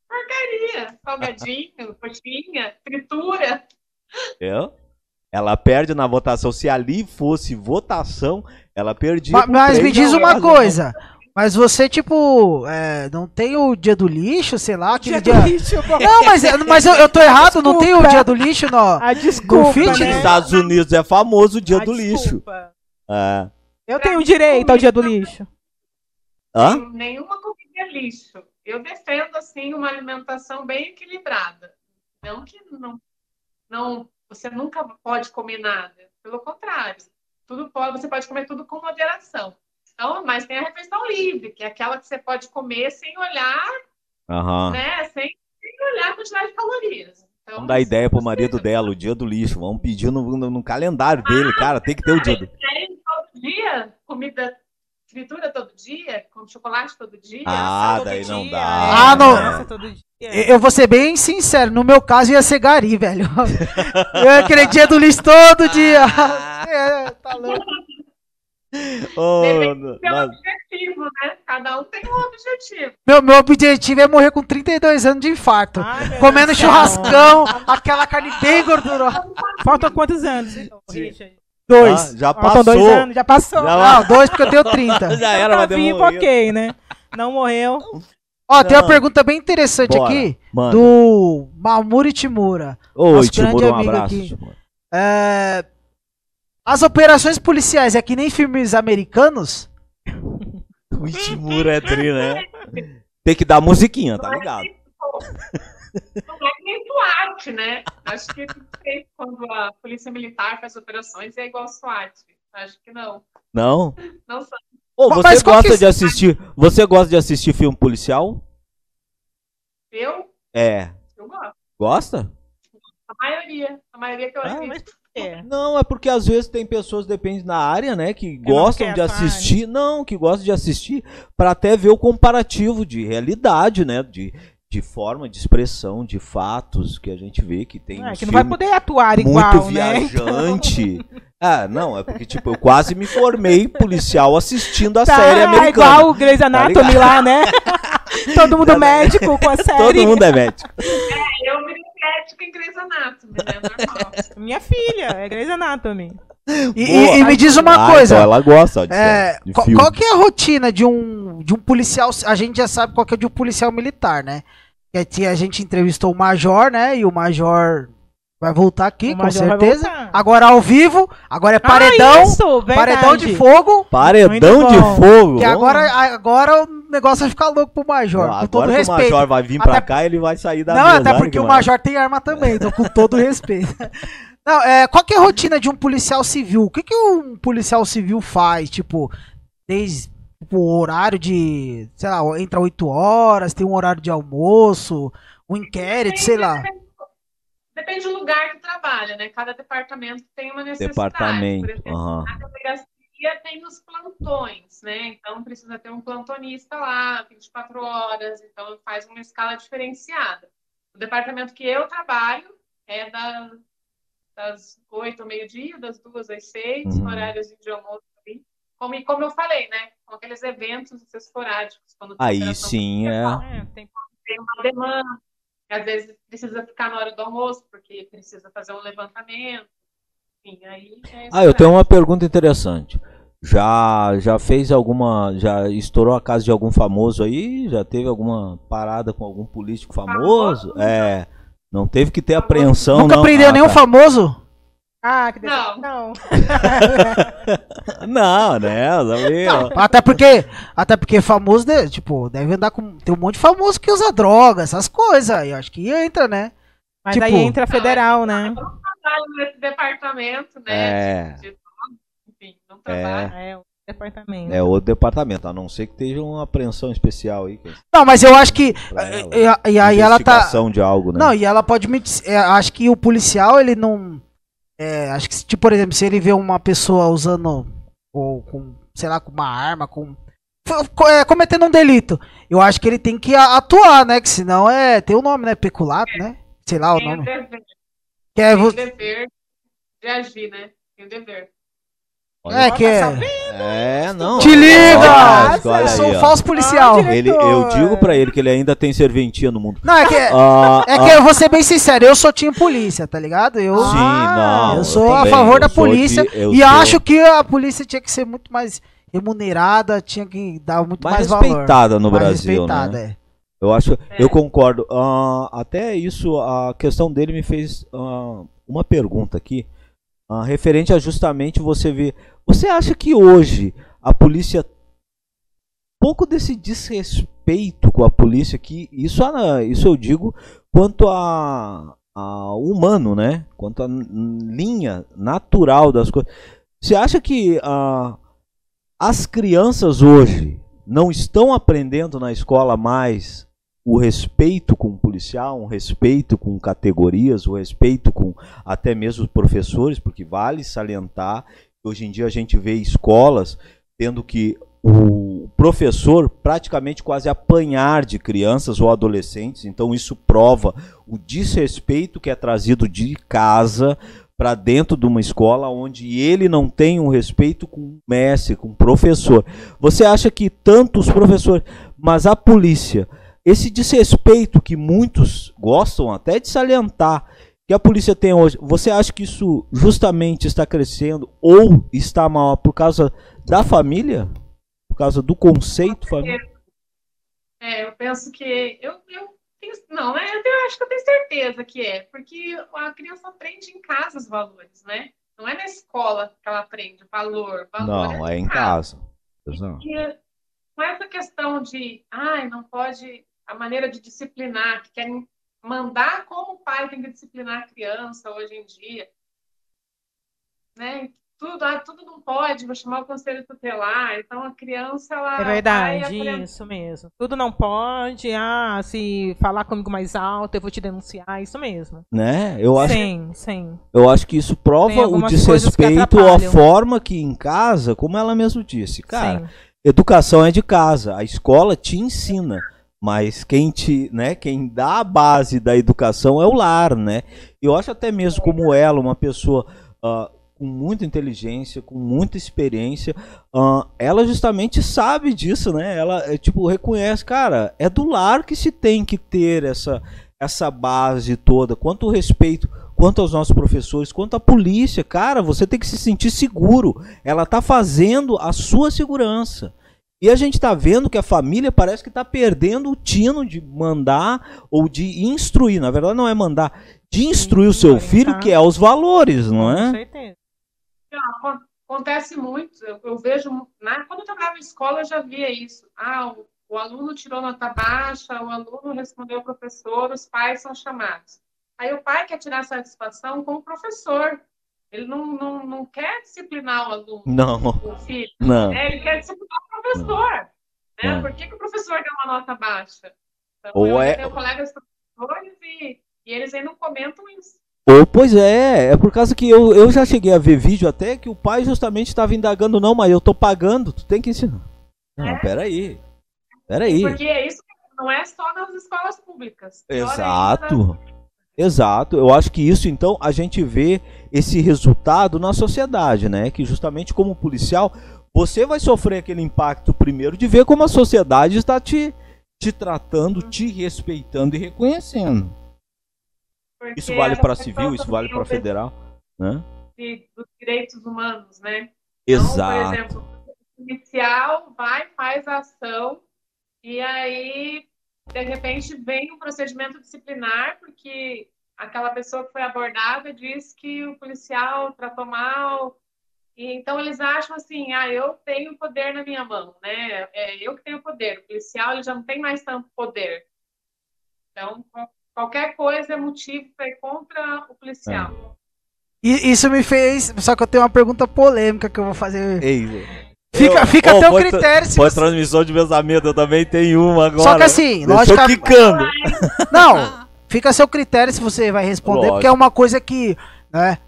porcaria. Salgadinho, coxinha, fritura. Eu? Ela perde na votação. Se ali fosse votação, ela perdia. Mas três me diz uma coisa. Mas você, tipo, é, não tem o dia do lixo, sei lá, aquele Dia dia. do lixo. Não, mas, é- mas eu, eu tô errado, não tem o Desculpa. dia do lixo, não. A desculpa, fitness? Nos né? Estados Unidos é famoso o dia A do lixo. desculpa. É. Eu tenho direito ao dia do lixo. Hã? Nenhuma comida é lixo. Eu defendo, assim, uma alimentação bem equilibrada. Não que não, não, você nunca pode comer nada. Pelo contrário. Tudo pode, você pode comer tudo com moderação. Então, mas tem a refeição livre, que é aquela que você pode comer sem olhar, Aham. né? Sem, sem olhar a quantidade de calorias. Então, Vamos dar ideia pro marido dela, o dia do lixo. Vamos pedir no, no- no calendário dele, cara. Tem que ter o dia do. Todo dia, comida, fritura todo dia, com chocolate todo dia. Ah, Todo daí não dia, dá. é, Ah, não. todo dia. Eu vou ser bem sincero, no meu caso ia ser gari, velho. Eu ia querer dia do lixo todo dia. É, tá louco. Ô, Depende no- do seu nossa. objetivo, né? Cada um tem um objetivo. Meu, meu objetivo é morrer com 32 anos de infarto. Ai, Comendo churrascão, aquela carne bem gordurosa. Faltam quantos anos? Richard? Dois. Ah, já Faltam dois passou. anos, já passou. Já- Não, dois porque eu tenho 30. Já era, tá mas vivo, ok, né? Não morreu. Ó, tem uma Não. pergunta bem interessante Bora, aqui manda. do Mamuri Timura. Oi, nosso Timur, grande um abraço. aqui. É, As operações policiais é que nem filmes americanos? O Timur é tri, né? Tem que dar musiquinha, tá ligado? não é nem SWAT, né? Acho que quando a polícia militar faz operações é igual SWAT. Acho que não. Não? Não são. Ô, Mas você gosta que- de assistir. Você gosta de assistir filme policial? Eu, É. eu gosto. Gosta? A maioria. A maioria que eu Ah, assisto. É. Não, é porque às vezes tem pessoas, depende da área, né, que gostam quer de assistir, não, que gostam de assistir para até ver o comparativo de realidade, né, de, de forma de expressão, de fatos que a gente vê que tem É, uns que não vai poder atuar muito igual, né? viajante. Ah, não, é porque tipo, eu quase me formei policial assistindo a Tá, série americana. Tá igual o Grey's Anatomy ligado? lá, né? Todo mundo médico com a série. Todo mundo é médico. Eu me ética em Grey's Anatomy, né? Normal. Minha filha, é Grey's Anatomy. E, Boa. e- e me diz uma Ah, coisa. então ela gosta de, É, de qual, filme. qual que é a rotina de um, de um policial? A gente já sabe qual que é de um policial militar, né? Que aqui a gente entrevistou o Major, né? E o Major vai voltar aqui, O com certeza. Agora ao vivo, agora é paredão, Ah, isso, paredão de fogo. Paredão de fogo. Que agora, agora o negócio vai ficar louco pro Major, Não, com todo agora que o respeito. Major vai vir pra Até- cá, ele vai sair da Não, mesa, até porque que o. Major tem arma também, então com todo respeito. Não, é, qual que é a rotina de um policial civil? O que, que um policial civil faz? Tipo, desde tipo, o horário de, sei lá, entra 8 horas, tem um horário de almoço, um inquérito, sei lá. Depende do lugar que trabalha, né? Cada departamento tem uma necessidade. Departamento. Por exemplo, aham. a delegacia tem os plantões, né? Então precisa ter um plantonista lá, 24 horas, então faz uma escala diferenciada. O departamento que eu trabalho é da- das 8 ao meio-dia, das 2 às 6, Uhum. horários de almoço. Como, e como eu falei, né? Com aqueles eventos esporádicos. Quando tem Aí sim é. É, tem- tem uma demanda, às vezes precisa ficar na hora do almoço, porque precisa fazer um levantamento. Enfim, aí é Ah, eu tenho uma pergunta interessante. Já já fez alguma, já estourou a casa de algum famoso aí? Já teve alguma parada com algum político famoso? Famoso, É, não teve que ter apreensão Nunca não. prendeu Ah, nenhum tá. famoso? Ah, que Não. decepção. Não, né? também, ó. Até porque, até porque famoso, né, tipo, deve andar com. Tem um monte de famoso que usa droga, essas coisas. Eu acho que entra, né? Mas Tipo- aí entra a federal, né? Eu não trabalho nesse departamento, né? É. de- de- enfim, não trabalho. É, o departamento. É outro departamento, a não ser que esteja uma apreensão especial aí. é Não, mas eu acho que. E, e aí ela tá. Investigação de algo, né? Não, e ela pode me dizer. é, acho que o policial, ele não. É, acho que, tipo, por exemplo, se ele vê uma pessoa usando. Ou com, sei lá, com uma arma, com. é, cometendo um delito. Eu acho que ele tem que atuar, né? Que senão é. Tem o nome, né? Peculato, né? Sei lá o Tem o nome. dever, Que é, tem o dever de agir, né? Tem o dever. É, que é. É, não. Te liga! Olha Eu sou um falso policial. Ah, Ele, eu digo pra ele que ele ainda tem serventia no mundo. Não, é que. Ah, É que eu vou ser bem sincero, eu sou time polícia, tá ligado? Eu, Sim, não. eu sou a também, favor da eu polícia de- eu e sou acho que a polícia tinha que ser muito mais remunerada, tinha que dar muito mais, mais valor. respeitada no mais Brasil, respeitada, né? é. Eu acho, É. eu concordo. Ah, até isso, a questão dele me fez ah, uma pergunta aqui, ah, referente a justamente você ver. Você acha que hoje a polícia pouco desse desrespeito com a polícia que isso, ah, isso eu digo quanto a, a humano, né? Quanto n- linha natural das coisas. Você acha que ah, as crianças hoje não estão aprendendo na escola mais o respeito com o policial, um respeito com categorias, o respeito com até mesmo os professores, porque vale salientar hoje em dia a gente vê escolas tendo que o professor praticamente quase apanhar de crianças ou adolescentes, então isso prova o desrespeito que é trazido de casa para dentro de uma escola onde ele não tem um respeito com o mestre, com o professor. Você acha que tanto os professores, mas a polícia, esse desrespeito que muitos gostam até de salientar que a polícia tem hoje, você acha que isso justamente está crescendo ou está mal por causa da família? Por causa do conceito família? É, eu penso que. Eu, eu tenho, não, né? Eu, tenho- acho que eu tenho certeza que é, porque a criança aprende em casa os valores, né? Não é na escola que ela aprende valor. valor Não, é em casa. Exato. E com essa questão de, ai, não pode a maneira de disciplinar, que querem mandar como o pai tem que disciplinar a criança hoje em dia. Né? Tudo, ah, tudo não pode, vou chamar o conselho tutelar. Então a criança ela É verdade, isso mesmo. Tudo não pode, ah, se falar comigo mais alto, eu vou te denunciar, isso mesmo. Né? Eu acho, sim, sim. eu acho que isso prova o desrespeito à atrapalham. forma que em casa, como ela mesmo disse, cara, sim. educação é de casa, a escola te ensina, mas quem te, né, quem dá a base da educação é o lar, né? Eu acho até mesmo como ela, uma pessoa ah, com muita inteligência, com muita experiência, ah, ela justamente sabe disso, né? Ela é, tipo reconhece, cara, é do lar que se tem que ter essa essa base toda, quanto respeito, quanto aos nossos professores, quanto à polícia, cara, você tem que se sentir seguro. Ela tá fazendo a sua segurança. E a gente tá vendo que a família parece que tá perdendo o tino de mandar ou de instruir. Na verdade, não é mandar, de instruir o seu filho, Tá. que é os valores, não Com é? certeza. Não, acon- acontece muito. Eu, eu vejo, né? quando eu trabalhava em escola, eu já via isso. Ah, o, o aluno tirou nota baixa, o aluno respondeu ao professor, os pais são chamados. Aí o pai quer tirar satisfação com o professor. Ele não, não, não quer disciplinar o aluno, Não, o filho. não. É, ele quer disciplinar professor. Né? Não. Por que, que o professor deu uma nota baixa? Então, Ou é- tenho colegas professores e, e eles ainda não comentam isso. Ou, pois é, é por causa que eu, eu já cheguei a ver vídeo até que o pai justamente estava indagando, não, mas eu tô pagando, tu tem que ensinar. Não, É. peraí. Peraí. Porque é isso não é só nas escolas públicas. Nas Exato. Exato. Eu acho que isso, então, a gente vê esse resultado na sociedade, né? Que justamente como policial, você vai sofrer aquele impacto primeiro de ver como a sociedade está te, te tratando, te respeitando e reconhecendo. Porque Isso vale essa para civil, isso vale para federal, né? dos direitos humanos, né? Então, Exato. por exemplo, o policial vai, faz a ação e aí, de repente, vem um procedimento disciplinar porque aquela pessoa que foi abordada diz que o policial tratou mal. E então eles acham assim, ah, eu tenho poder na minha mão, né? É eu que tenho poder. O policial ele já não tem mais tanto poder. Então, qual- qualquer coisa é motivo para ir contra o policial. E isso me fez. Só que eu tenho uma pergunta polêmica que eu vou fazer. Ei, Fica, eu- fica Ô, a teu pode- critério se Pós você... transmissão de pensamento, eu também tenho uma agora. Só que assim, quicando. Não, fica a seu critério se você vai responder, Lógico. porque é uma coisa que, né,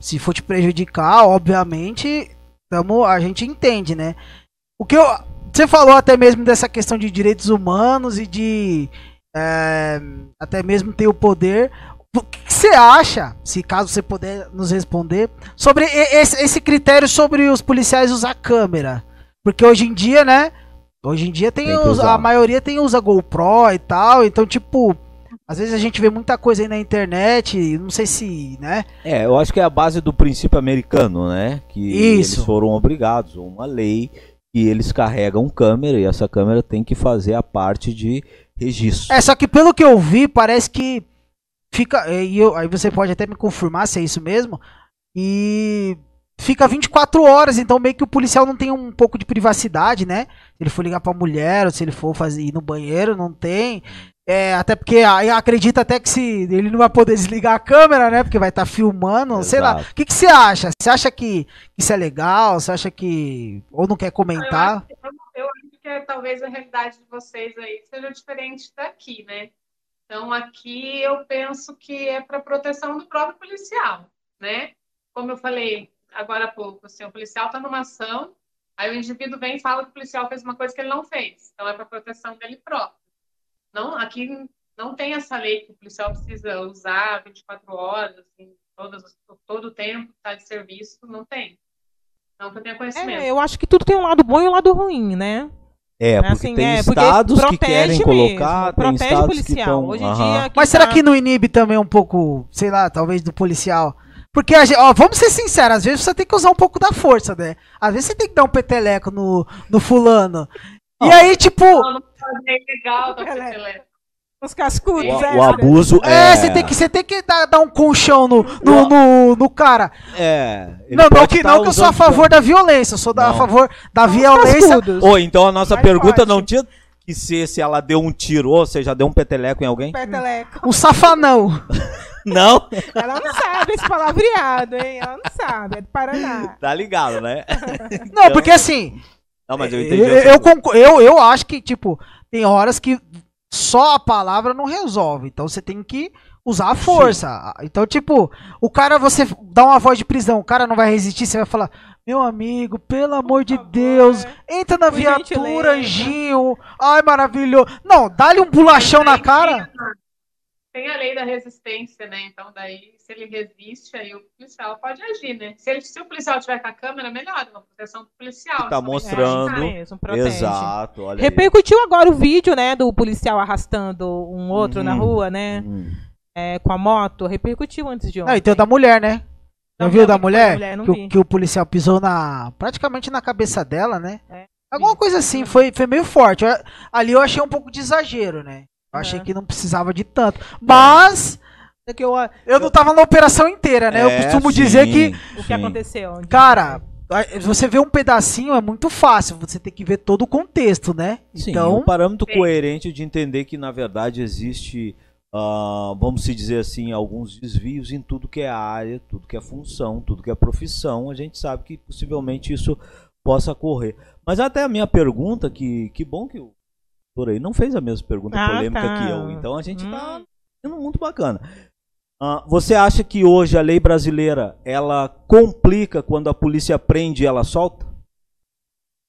se for te prejudicar, obviamente, tamo, a gente entende, né? O que eu. Você falou até mesmo dessa questão de direitos humanos e de é, até mesmo ter o poder. O que você acha, se caso você puder nos responder, sobre esse, esse critério sobre os policiais usar câmera? Porque hoje em dia, né? Hoje em dia tem, Tem os, a maioria tem usa GoPro e tal, então tipo, às vezes a gente vê muita coisa aí na internet, não sei se, né? É, eu acho que é a base do princípio americano, né? Que Isso. eles foram obrigados, uma lei, e eles carregam câmera, e essa câmera tem que fazer a parte de registro. É, só que pelo que eu vi, parece que fica. E eu, aí você pode até me confirmar se é isso mesmo. E fica 24 horas, então meio que o policial não tem um pouco de privacidade, né? Se ele for ligar pra mulher, ou se ele for fazer ir no banheiro, não tem. É, até porque acredita até que se ele não vai poder desligar a câmera, né? Porque vai estar filmando, sei lá. Exato. O que, que você acha? Você acha que isso é legal? Você acha que. Ou não quer Eu comentar? acho, eu, eu acho que é, talvez a realidade de vocês aí seja diferente daqui, né? Então, aqui eu penso que é para proteção do próprio policial, né? Como eu falei agora há pouco, assim, o policial está numa ação, aí o indivíduo vem e fala que o policial fez uma coisa que ele não fez. Então, é para proteção dele próprio. Não, aqui não tem essa lei que o policial precisa usar 24 horas, assim, todas, todo o tempo, está de serviço, não tem. Não que eu tenha conhecimento. É, eu acho que tudo tem um lado bom e um lado ruim, né? É, porque Assim, tem é, porque estados que protege querem mesmo, colocar, tem protege o estados que policial. estão... Hoje em Aham. dia, quem Mas será tá- que não inibe também um pouco, sei lá, talvez do policial? Porque, a gente, ó, vamos ser sinceros, às vezes você tem que usar um pouco da força, né? Às vezes você tem que dar um peteleco no, no fulano. E aí, tipo, Não, não da PTLE. Os cascudos, O, é. o abuso é, é... você tem que, você tem que dar, dar um colchão no, no, no, no cara. É, não, não que, tá não que eu sou a favor da violência, eu sou da, a favor da violência. Ou então a nossa Mais pergunta forte. não tinha que ser se ela deu um tiro ou já deu um peteleco em alguém? Peteleco. Um safanão. Não? Ela não sabe esse palavreado, hein? Ela não sabe, é do Paraná. Tá ligado, né? Não, porque assim, Não, mas eu entendi. eu, eu, conco- eu, eu acho que, tipo, tem horas que só a palavra não resolve. Então você tem que usar a força. Então, tipo, o cara, você dá uma voz de prisão, o cara não vai resistir, você vai falar. Meu amigo, pelo amor de favor, Deus, é. entra na Por viatura, gentileza." anjinho. Ai, maravilhoso. Não, dá-lhe um bolachão na cara. Tem a lei da resistência, né? Então, daí, se ele resiste, aí o policial pode agir, né? Se, ele, se o policial tiver com a câmera, melhor, uma proteção pro policial. Tá mostrando. É, mesmo, protege. Exato, olha aí. Repercutiu agora o vídeo, né, do policial arrastando um outro na Uhum. rua, né? Hum. é, com a moto. Repercutiu antes de ontem. Não, e tem o da mulher, né? Já Não, viu não, da mulher? mulher, não que, que o policial pisou na. praticamente na cabeça dela, né? É, Alguma coisa assim, foi, foi meio forte. Eu- ali eu achei um pouco de exagero, né? Eu achei Uhum. que não precisava de tanto. Mas É que eu- eu não tava na operação inteira, né? eu É, costumo sim, dizer que, o que sim. aconteceu? cara, você vê um pedacinho é muito fácil, você tem que ver todo o contexto, né? Sim, então, um parâmetro coerente de entender que, na verdade, existe, ah, vamos se dizer assim, alguns desvios em tudo que é área, tudo que é função, tudo que é profissão. A gente sabe que possivelmente isso possa ocorrer. Mas até a minha pergunta, que, que bom que o doutor aí não fez a mesma pergunta Ah, polêmica tá. que eu. Então a gente tá Hum. sendo muito bacana. Ah, você acha que hoje a lei brasileira ela complica quando a polícia prende e ela solta?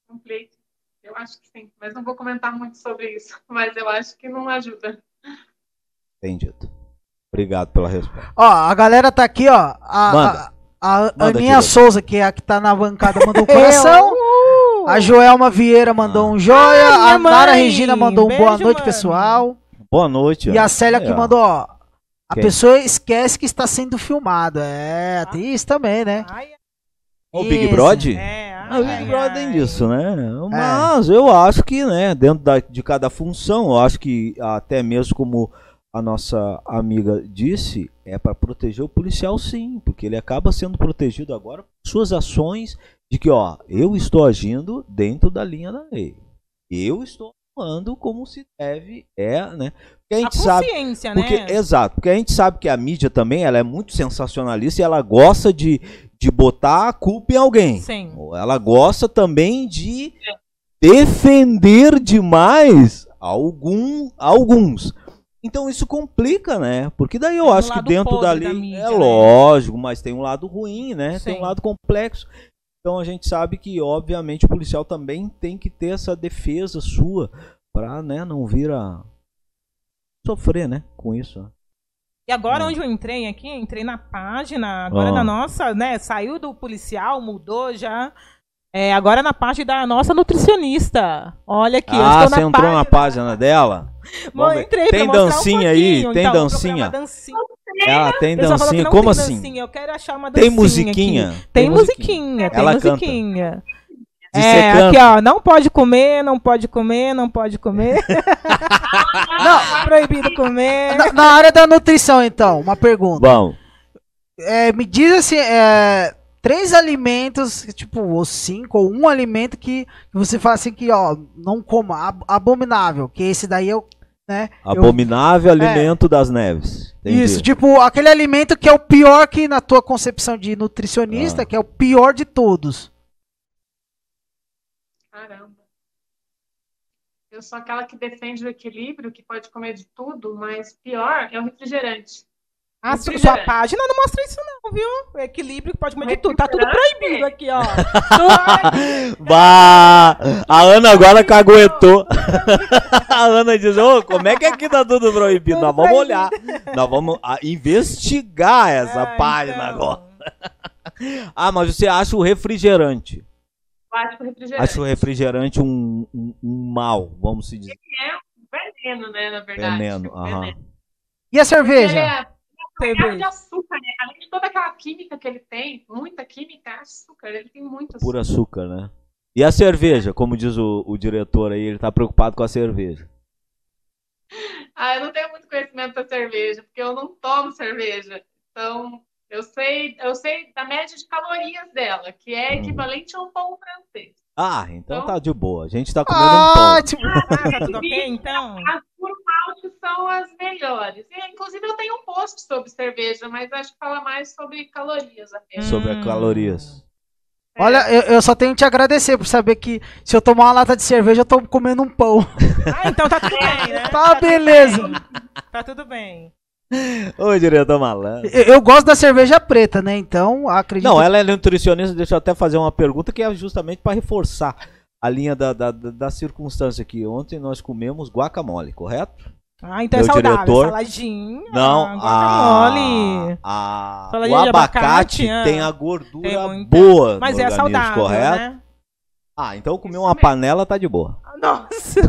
Complica. Eu acho que sim, mas não vou comentar muito sobre isso. Mas eu acho que não ajuda. Entendido. Obrigado pela resposta. ó, a galera tá aqui, ó. A, Manda. a, a Manda, Aninha. Souza, que é a que tá na bancada, mandou um coração. Uh! A Joelma Vieira mandou Ah. um joia. Ai, a Nara mãe. Regina mandou um Beijo, boa noite, mano. pessoal. Boa noite. E ó. a Célia Aí, que mandou, ó. A Quem? pessoa esquece que está sendo filmado. É, tem isso também, né? Ai, O Big. Brother? é, Ah, o Big Brother tem disso, né? Mas eu acho que, né, dentro da- de cada função, eu acho que até mesmo como a nossa amiga disse, é para proteger o policial sim, porque ele acaba sendo protegido agora por suas ações de que, ó, eu estou agindo dentro da linha da lei. Eu estou atuando como se deve, é, né? A A gente sabe consciência, né? porque, exato, porque a gente sabe que a mídia também ela é muito sensacionalista e ela gosta de, de botar a culpa em alguém. Sim. Ela gosta também de defender demais algum, alguns. Então isso complica, né? Porque daí eu Tem um acho que lado dentro dali da mídia, é né? lógico, mas tem um lado ruim, né? Tem Sim. um lado complexo. Então a gente sabe que obviamente o policial também tem que ter essa defesa sua para, né, não vir a sofrer, né, com isso. E agora Hum. onde eu entrei aqui, entrei na página, agora Ah. na nossa, né? Saiu do policial, mudou já. É, agora na parte da nossa nutricionista. Olha aqui, eu ah, estou você na entrou na página. página dela? Bom, Vamos eu ver. entrei Tem pra mostrar um dancinha aí? pouquinho, Tem então, dancinha? Ela tem dancinha? Como tem assim? dancinha, Eu quero achar uma Tem dancinha musiquinha? aqui. Tem musiquinha, tem Ela musiquinha. De É, aqui ó, não pode comer, não pode comer, não pode comer. não, proibido comer. Na, na área da nutrição, então, uma pergunta. Vamos. É, me diz assim, é, três alimentos, tipo, ou cinco, ou um alimento que, você fala assim que, ó, não coma, ab- abominável, que esse daí eu, né? eu- Abominável alimento das neves. Entendi. Isso, tipo, aquele alimento que é o pior que na tua concepção de nutricionista, Ah. que é o pior de todos. Caramba. Eu sou aquela que defende o equilíbrio, que pode comer de tudo, mas pior é o refrigerante. A sua página não mostra isso não, viu? O equilíbrio que pode comer de tudo. Tá tudo proibido aqui, ó. Bah, a Ana agora caguetou. a Ana diz: Ô, como é que aqui tá tudo proibido? Tudo Nós vamos olhar. Nós vamos ah, investigar essa Ah, página então. agora. Ah, mas você acha o refrigerante? Acho o refrigerante Acha o refrigerante um, um, um mal, vamos se dizer. é um veneno, né, na verdade. Veneno. É um aham. veneno. E a cerveja? Ele é carregado Cerveja. de açúcar, né? Além de toda aquela química que ele tem, muita química, é açúcar. Ele tem muito açúcar. Puro açúcar, né? E a cerveja, como diz o, o diretor aí, ele tá preocupado com a cerveja. Ah, eu não tenho muito conhecimento da cerveja, porque eu não tomo cerveja. Então, eu sei, eu sei da média de calorias dela, que é Hum. equivalente a um pão francês. Ah, então Então- tá de boa. A gente tá comendo um Ah, pão. tipo, Ah, tá tudo ok, então? As por malte são as melhores. E, inclusive, eu tenho um post sobre cerveja, mas acho que fala mais sobre calorias apenas. Sobre Hum. as calorias. olha, eu, eu só tenho que te agradecer por saber que se eu tomar uma lata de cerveja, eu tô comendo um pão. Ah, então tá tudo bem, né? Tá, tudo beleza. bem. Tá tudo bem. Ô, diretor malandro. Eu, eu gosto da cerveja preta, né? Então, acredito. Não, ela é nutricionista, deixa eu até fazer uma pergunta que é justamente para reforçar a linha da, da, da, da circunstância aqui. Ontem nós comemos guacamole, correto? Ah, então Meu é saudável. diretor- Saladinha. Não, guacamole. a, a, Saladinha o abacate abacate, ah. tem a gordura Tem muita- boa Mas no é saudável, correto? né? Ah, então comer Isso uma mesmo. panela tá de boa. Nossa.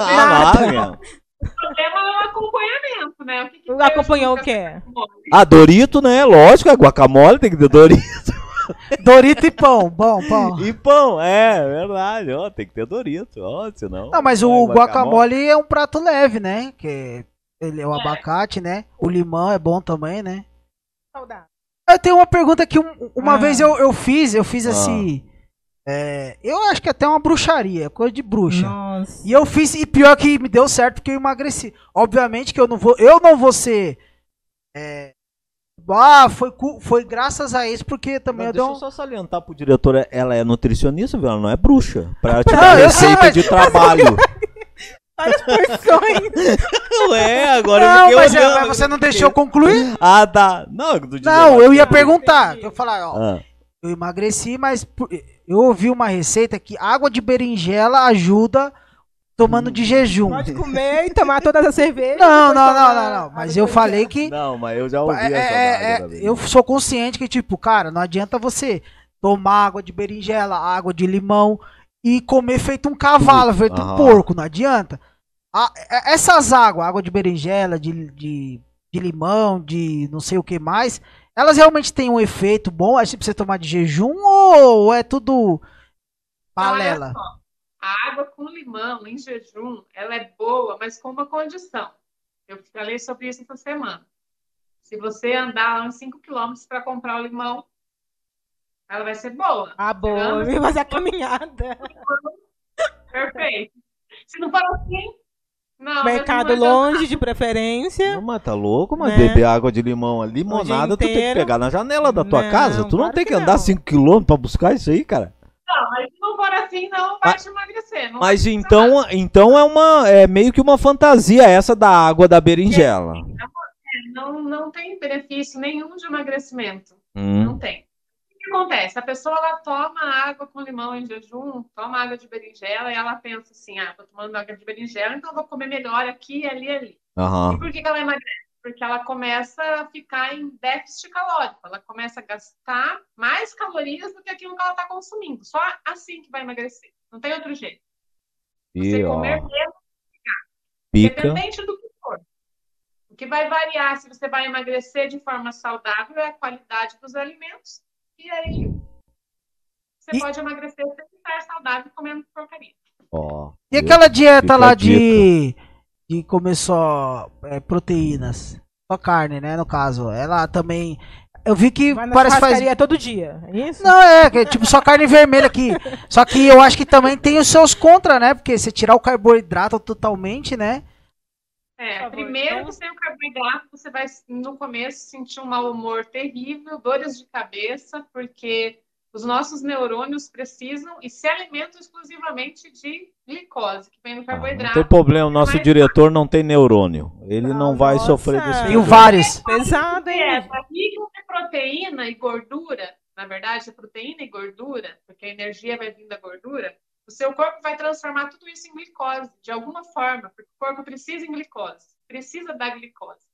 Ah, lá, meu. O problema é o acompanhamento, né? O que que Acompanhou o quê? guacamole? Ah, Dorito, né? Lógico, é guacamole, tem que ter Dorito. Dorito e pão. Bom, pão. E pão, é, verdade, ó, tem que ter Dorito, ó, senão... Não, mas o é guacamole é um prato leve, né? Que ele é o abacate, né? O limão é bom também, né? Saudável. Eu tenho uma pergunta que um- uma Ah. vez eu, eu fiz, eu fiz Ah. assim. É, eu acho que até uma bruxaria, coisa de bruxa. Nossa. E eu fiz, e pior que me deu certo porque eu emagreci. Obviamente que eu não vou, eu não vou ser. é, ah, foi, foi graças a isso, porque também Mas eu deixa dei eu um. só salientar pro diretor, ela é nutricionista, viu? Ela não é bruxa. Pra ela te Não, dar eu sei, receita mas- de trabalho. Várias porções. Ué, agora eu Não, fiquei mas, é, olhando. mas você não deixou eu concluir? Ah, tá. Não, Não, eu ia perguntar. Eu ia falar, ó, Ah, eu emagreci, mas eu ouvi uma receita que água de berinjela ajuda tomando de jejum. Pode comer e tomar todas as cervejas. Não, não, não, não, não. Mas eu falei que não, mas eu já ouvi É, essa é, é, eu sou consciente que, tipo, cara, não adianta você tomar água de berinjela, água de limão e comer feito um cavalo, feito um porco, não adianta. A- é- essas águas, água de berinjela, de, de, de limão, de não sei o que mais, elas realmente têm um efeito bom, assim, pra você tomar de jejum ou é tudo balela? Olha só, a água com limão em jejum, ela é boa, mas com uma condição. Eu falei sobre isso essa semana. Se você andar uns 5 quilômetros para comprar o limão, ela vai ser boa. Ah, boa. Vim fazer a caminhada. Perfeito. Se não for assim, não. Mercado vai longe, de preferência. Não, mas tá louco, mas Né? beber água de limão, a limonada tu tem que inteiro. pegar na janela da tua Não, casa. Tu não claro tem que que andar não. 5km pra buscar isso aí, cara. Não, mas se não for assim, não vai te emagrecer. Não Mas então, então é uma é meio que uma fantasia essa da água da berinjela. Não, não tem benefício nenhum de emagrecimento. Hum. Não tem. O que acontece? A pessoa ela toma água com limão em jejum, toma água de berinjela e ela pensa assim: ah, tô tomando água de berinjela, então vou comer melhor aqui, ali, ali. E Aham. por que, que ela emagrece? Porque ela começa a ficar em déficit calórico, ela começa a gastar mais calorias do que aquilo que ela está consumindo. Só assim que vai emagrecer. Não tem outro jeito. Você E ó, comer menos, pica. independente do que for. O que vai variar se você vai emagrecer de forma saudável é a qualidade dos alimentos. E aí você E- pode emagrecer sem estar saudável comendo porcaria. Ó. E aquela dieta Fica lá de, de comer só é, proteínas? Só carne, né? No caso. Ela também. Eu vi que parece que faz. todo dia. É isso? Não, é, é tipo só carne vermelha aqui. Só que eu acho que também tem os seus contra, né? Porque você tirar o carboidrato totalmente, né? É, primeiro, então- sem o carboidrato, você vai, no começo, sentir um mau humor terrível, dores de cabeça, porque os nossos neurônios precisam e se alimentam exclusivamente de glicose, que vem no Ah, não carboidrato. tem problema, o nosso Mas- diretor não tem neurônio. Ele não Ah, vai nossa. sofrer desse Tem tipo. vários. Pesado, hein? É, rico em proteína e gordura, na verdade, é proteína e gordura, porque a energia vai vir da gordura, o seu corpo vai transformar tudo isso em glicose, de alguma forma, porque o corpo precisa em glicose, precisa da glicose.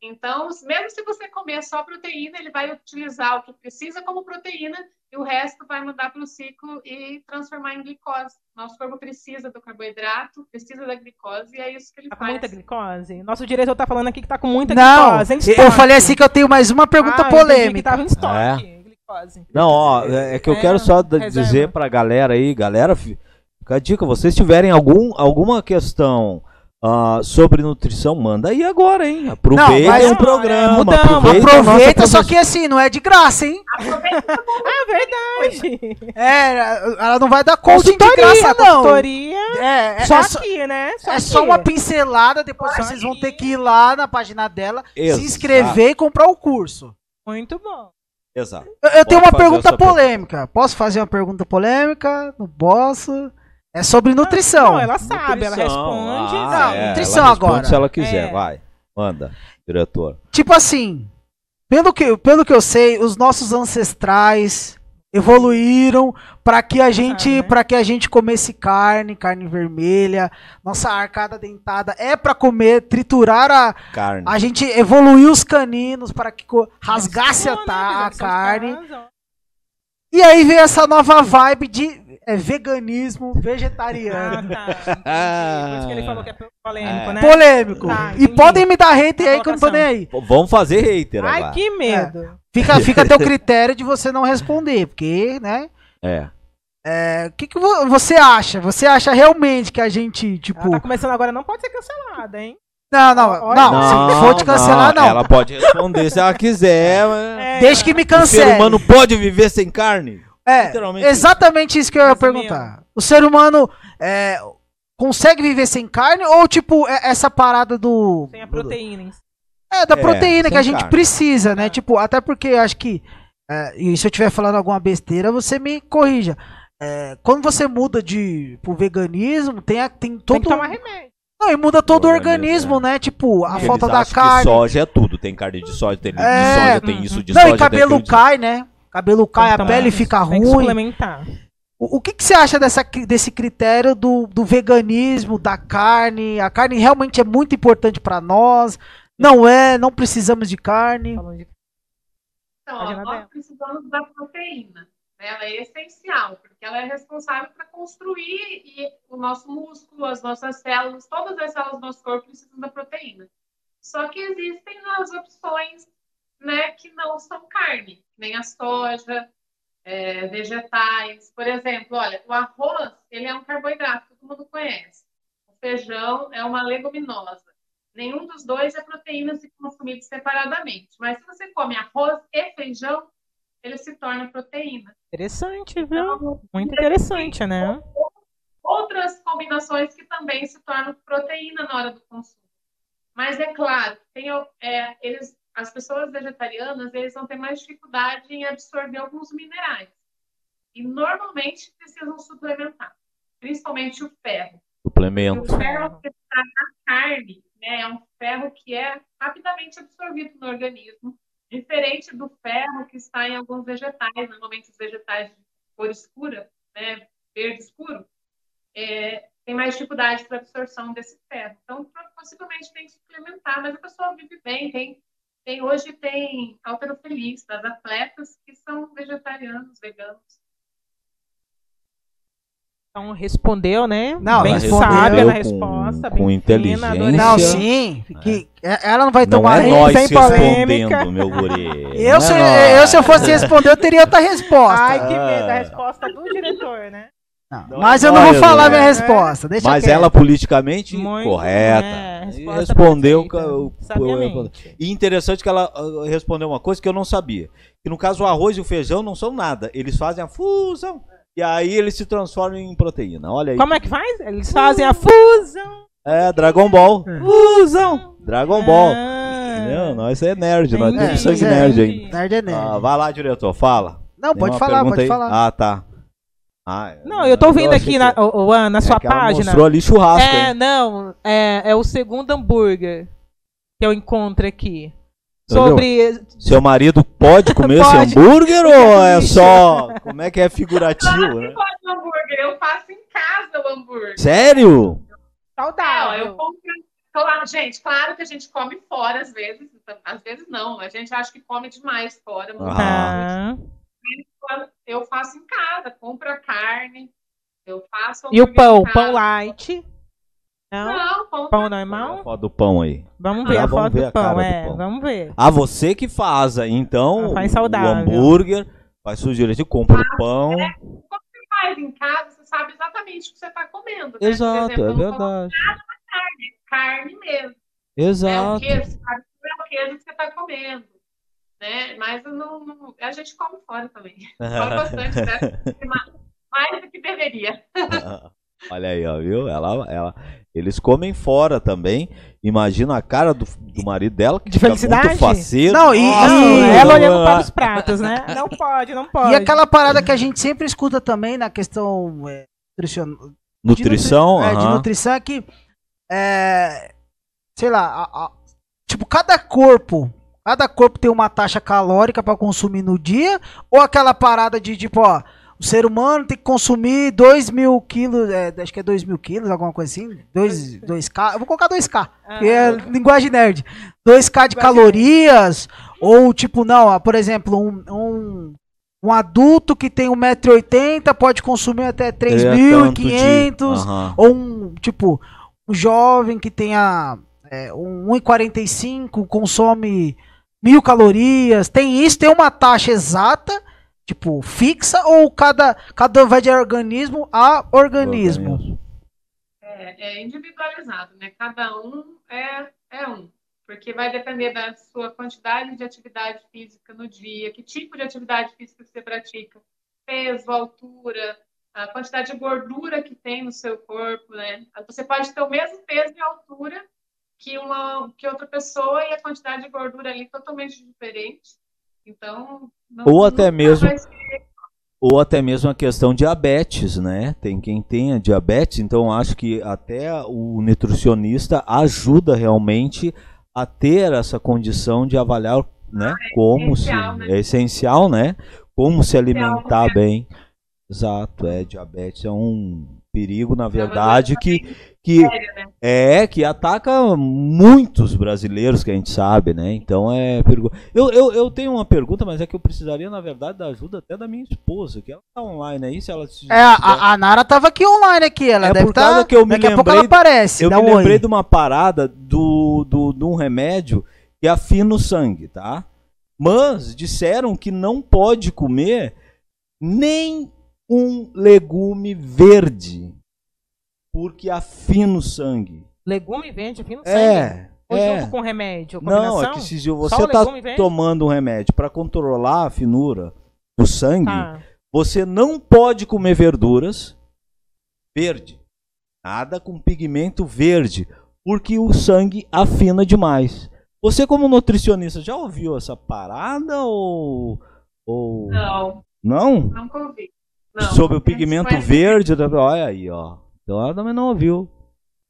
Então, mesmo se você comer só proteína, ele vai utilizar o que precisa como proteína e o resto vai mudar para o ciclo e transformar em glicose. Nosso corpo precisa do carboidrato, precisa da glicose e é isso que ele Tá com faz. muita glicose? Nosso diretor tá falando aqui que tá com muita Não, glicose. em eu falei assim que eu tenho mais uma pergunta Ah, eu entendi que polêmica. tava em estoque. Glicose. Não, ó, é é que eu É, quero só reserva. dizer pra galera aí, galera, fi- fica a dica, vocês tiverem algum, alguma questão ah, sobre nutrição, manda aí agora, hein? Aproveita mas- o programa. mudamos. aproveita, Aproveita, só promoção. que assim, não é de graça, hein? É verdade. É, ela não vai dar coaching de graça, não. consultoria. É, é, Só é só, aqui, né? é aqui. só uma pincelada, depois Só vocês vão aqui. ter que ir lá na página dela, Exato. se inscrever e comprar o curso. Muito bom. Exato. Eu, eu tenho uma pergunta polêmica. Posso fazer uma pergunta polêmica? Não posso. É sobre nutrição. Não, ela sabe, ela Nutrição. responde. Ah, Não, é, nutrição ela responde agora. Se ela quiser, É. vai. Manda, diretor. Tipo assim, pelo que, pelo que eu sei, os nossos ancestrais evoluíram para que a gente, né? para que a gente comesse carne, carne vermelha. Nossa arcada dentada é para comer, triturar a Carne. a gente evoluiu os caninos para que rasgasse a, Bom, né? a carne. E aí veio essa nova vibe de é, veganismo vegetariano. Ah, tá. Por isso que ele falou que é polêmico, É. né? Polêmico. Tá, e podem me dar hater A aí que eu não tô nem aí. Vamos fazer hater Ai, agora. que medo. Fica, fica a teu critério de você não responder, porque, né? É. É, O que, que vo- você acha? Você acha realmente que a gente, tipo. Ela tá começando agora, não pode ser cancelada, hein? Não, não, Olha- não, se for te cancelar, não. Ela pode responder se ela quiser. mas- É, Deixa que me O cancele. ser humano pode viver sem carne? É, literalmente exatamente isso que eu ia Resumindo. perguntar. O ser humano é, consegue viver sem carne ou, tipo, é- essa parada do. Tem a proteína. É, da É, proteína que a gente carne. precisa, né? É. Tipo, até porque eu acho que. é, e se eu estiver falando alguma besteira, você me corrija. É, quando você muda de pro veganismo, tem, a- tem todo. Tem que tomar remédio. Não, e muda todo o organismo, organismo, né? Tipo, a Eles falta da carne. Que soja é tudo. Tem carne de soja, tem É, de soja, tem isso de Não, soja. e cabelo aquilo de- cai, né? Cabelo cai, a Então, pele fica Tem que ruim. suplementar. O, o que, que você acha dessa, desse critério do, do veganismo, da carne? A carne realmente é muito importante pra nós? Não é? Não precisamos de carne? Então, ó, nós precisamos da proteína. né? Ela é essencial, porque ela é responsável para construir e o nosso músculo, as nossas células, todas as células do nosso corpo precisam da proteína. Só que existem as opções né, que não são carne, nem a soja, é, vegetais. Por exemplo, olha, o arroz ele é um carboidrato, todo mundo conhece. O feijão é uma leguminosa. Nenhum dos dois é proteína se consumido separadamente. Mas se você come arroz e feijão, ele se torna proteína. Interessante, viu? Então, Muito interessante, né? outras combinações que também se tornam proteína na hora do consumo. Mas é claro, tem, é, eles, as pessoas vegetarianas eles vão ter mais dificuldade em absorver alguns minerais. E normalmente precisam suplementar, principalmente o ferro. Suplemento. o ferro que está na carne né, é um ferro que é rapidamente absorvido no organismo, diferente do ferro que está em alguns vegetais, normalmente os vegetais de cor escura, né, verde escuro, é, tem mais dificuldade para absorção desse ferro. Então, possivelmente tem que suplementar, mas a pessoa vive bem. Tem, tem hoje tem alterofilistas, atletas que são vegetarianos, veganos. Então respondeu, né? Não, Bem respondeu sábia na com- resposta. com bem inteligência. fina. Não, sim. Que, é- ela não vai Não tomar é nem nós sem polêmica. respondendo, meu guri. Eu, Não se, é eu, se eu fosse responder, eu teria outra resposta. Ai, que Ah. medo. A resposta do diretor, né? Não, Não mas é eu não vou falar né? minha resposta. Deixa Mas ela politicamente Muito, correta. Resposta respondeu. E interessante que ela ah, respondeu uma coisa que eu não sabia. Que no caso o arroz e o feijão não são nada. Eles fazem a fusão. E aí eles se transformam em proteína. Olha aí. Como é que faz? Eles fazem a fusão. É, Dragon Ball. Fusão. Dragon Ball. Ah, Entendeu? Nós é nerd, nós entendi, temos sangue é, nerd ainda. Nerd é nerd. Ah, vai lá, diretor, fala. não, Tem pode falar, pode aí? falar. Ah, tá. Ah, Não, eu tô vendo aqui que- na, ô, Ana, na é sua ela página. mostrou ali churrasco, É, hein? não, é, é o segundo hambúrguer que eu encontro aqui. Sobre. Seu marido pode comer esse Pode. hambúrguer ou é só. Como é que é figurativo, né? Eu faço hambúrguer, eu faço em casa o hambúrguer. Sério? Não, Saudável. eu compro. Claro, gente, claro que a gente come fora às vezes. Às vezes não. A gente acha que come demais fora. Ah. Eu faço em casa, compro a carne. Eu faço E o hambúrguer pão? Pão light? Não? Não, pão. Pão Olha normal? a foto do pão aí. Vamos ver Já a vamos foto ver do a pão, do é. pão. Vamos ver. Ah, você que faz aí, então. Ah, faz o- saudável. O hambúrguer, faz tudo direitinho, compra o pão. Quando você faz em casa, você sabe exatamente o que você está comendo. né? Exato, exemplo, é eu não como verdade. carne. peso. É, o Exato. queijo, sabe? Não é o queijo que você está comendo. Né? Mas não, não- a gente come fora também. Come bastante, né? Mais- Mais do que deveria. Olha aí, ó, viu? Ela, ela, eles comem fora também. Imagina a cara do, do marido dela, que De fica felicidade? muito faceiro. Não, e- Nossa, Não, e- ela olhando para os pratos, né? Não pode, não pode. E aquela parada que a gente sempre escuta também na questão é, nutricional. de Nutrição, nutri- é, de nutrição é que, é, sei lá, a- a- tipo, cada corpo, cada corpo tem uma taxa calórica pra consumir no dia, ou aquela parada de, tipo, ó, o ser humano tem que consumir 2 mil quilos, é, acho que é 2 mil quilos, alguma coisa assim, 2, 2K, eu vou colocar 2K, Ah, que é linguagem nerd, 2K de Linguagem calorias, ou tipo, não, ó, por exemplo, um... um um adulto que tem 1,80m pode consumir até É tanto de- 3.500 aham. ou um, tipo, um jovem que tenha é, um 1,45 consome mil calorias. Tem isso, tem uma taxa exata, tipo, fixa, ou cada, cada vai de organismo a organismo? É, é individualizado, né? Cada um é, é um. Porque vai depender da sua quantidade de atividade física no dia, que tipo de atividade física você pratica, peso, altura, a quantidade de gordura que tem no seu corpo, né? Você pode ter o mesmo peso e altura que uma que outra pessoa e a quantidade de gordura ali totalmente diferente. Então, não, Ou até mesmo- Ou até mesmo a questão diabetes, né? Tem quem tenha diabetes, então acho que até o nutricionista ajuda realmente a ter essa condição de avaliar, né? Como se né? é essencial, né? Como se alimentar né? bem. Exato, é diabetes é um perigo, na verdade, que que né? é, que ataca muitos brasileiros que a gente sabe, né? Então é perigoso. Eu, eu, eu tenho uma pergunta, mas é que eu precisaria, na verdade, da ajuda até da minha esposa, que ela tá online aí, se ela se É, a, a Nara tava aqui online aqui, ela É deve por causa estar. que eu me daqui a pouco lembrei- ela aparece. Eu me um lembrei oi. de uma parada do, do, de um remédio que afina o sangue, tá? Mas disseram que não pode comer nem um legume verde, porque afina o sangue. Legume verde, fino sangue. É, Ou é. junto com remédio, Não, é que se você o está tomando um remédio para controlar a finura do sangue, Tá. você não pode comer verduras verde. Nada com pigmento verde, porque o sangue afina demais. Você como nutricionista já ouviu essa parada ou ou Não, não? nunca ouvi. Não. Sobre o pigmento Mas- verde, olha aí, ó. Então ela também não ouviu.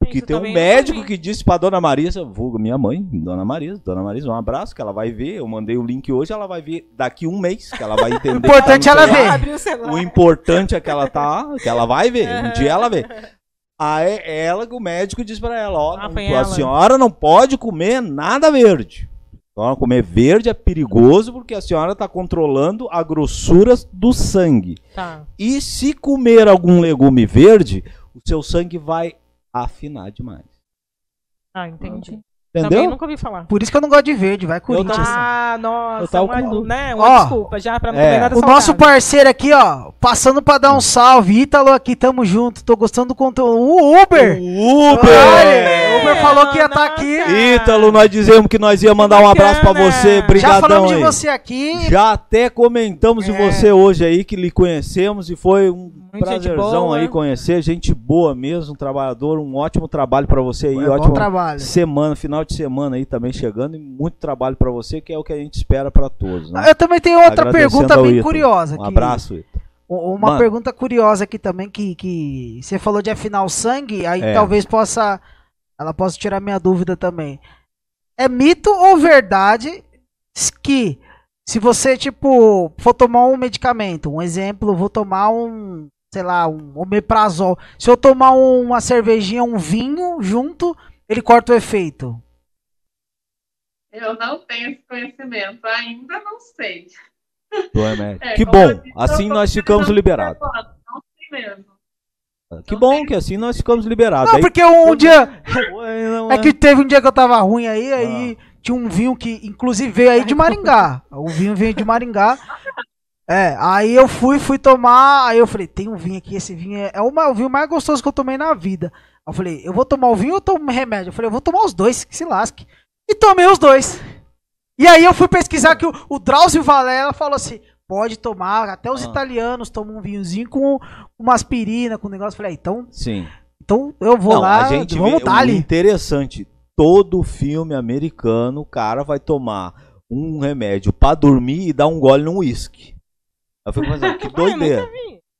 Porque Isso tem um médico que disse pra Dona Marisa, vulgo minha mãe, Dona Marisa, Dona Marisa, um abraço, que ela vai ver. Eu mandei o link hoje, ela vai ver daqui um mês, que ela vai entender. O importante tá é ela ver. O importante é que ela tá, que ela vai ver. Um dia ela vê. Aí ela, o médico diz pra ela, ó, Ah, a ela. senhora não pode comer nada verde. Então, comer verde é perigoso porque a senhora está controlando a grossura do sangue. Tá. E se comer algum legume verde, o seu sangue vai afinar demais. Ah, entendi. Também Entendeu? nunca ouvi falar. Por isso que eu não gosto de verde, vai Corinthians. Ah, nossa, Eu tava uma, com- né, uma Ó, desculpa já pra não é. nada O nosso parceiro aqui, ó, passando pra dar um salve. Ítalo aqui, tamo junto. Tô gostando do conteúdo. O Uber! O Uber! Olha, o Uber falou que ia estar Nossa. aqui. Ítalo, nós dizemos que nós ia mandar um abraço pra você. Já Brigadão falamos de aí. você aqui. Já até comentamos de É. você hoje aí, que lhe conhecemos e foi um gente prazerzão boa. aí conhecer. Gente boa mesmo, um trabalhador, um ótimo trabalho pra você aí. É ótimo trabalho. semana, final de semana aí também chegando e muito trabalho pra você, que é o que a gente espera pra todos. Né? Eu também tenho outra pergunta bem Ítalo. curiosa. Um que- abraço, u- Uma Mano. pergunta curiosa aqui também, que, que você falou de afinar o sangue, aí É. talvez possa. Ela possa tirar minha dúvida também. É mito ou verdade que se você, tipo, for tomar um medicamento, um exemplo, vou tomar um, sei lá, um omeprazol. Se eu tomar um- uma cervejinha, um vinho junto, ele corta o efeito. Eu não tenho esse conhecimento, ainda não sei. Do remédio. É, que bom, disse, assim nós ficamos liberados. Não sei mesmo. Que bom que assim nós ficamos liberados. Não, Aí- porque um dia. Não É que teve um dia que eu tava ruim aí, aí Ah. tinha um vinho que, inclusive, veio aí de Maringá. O vinho veio de Maringá. É, aí eu fui, fui tomar, aí eu falei, tem um vinho aqui, esse vinho é, é o, o vinho mais gostoso que eu tomei na vida. Aí eu falei, eu vou tomar o vinho ou tomo remédio? Eu falei, eu vou tomar os dois, que se lasque. E tomei os dois. E aí eu fui pesquisar que o, o Drauzio Varela falou assim, pode tomar, até os Ah. italianos tomam um vinhozinho com uma aspirina, com um negócio. Eu falei, ah, então, Sim. então eu vou Não, lá, a gente vamos vê, dar o ali. interessante, todo filme americano, o cara vai tomar um remédio pra dormir e dar um gole num uísque. Eu fico pensando, que doideira.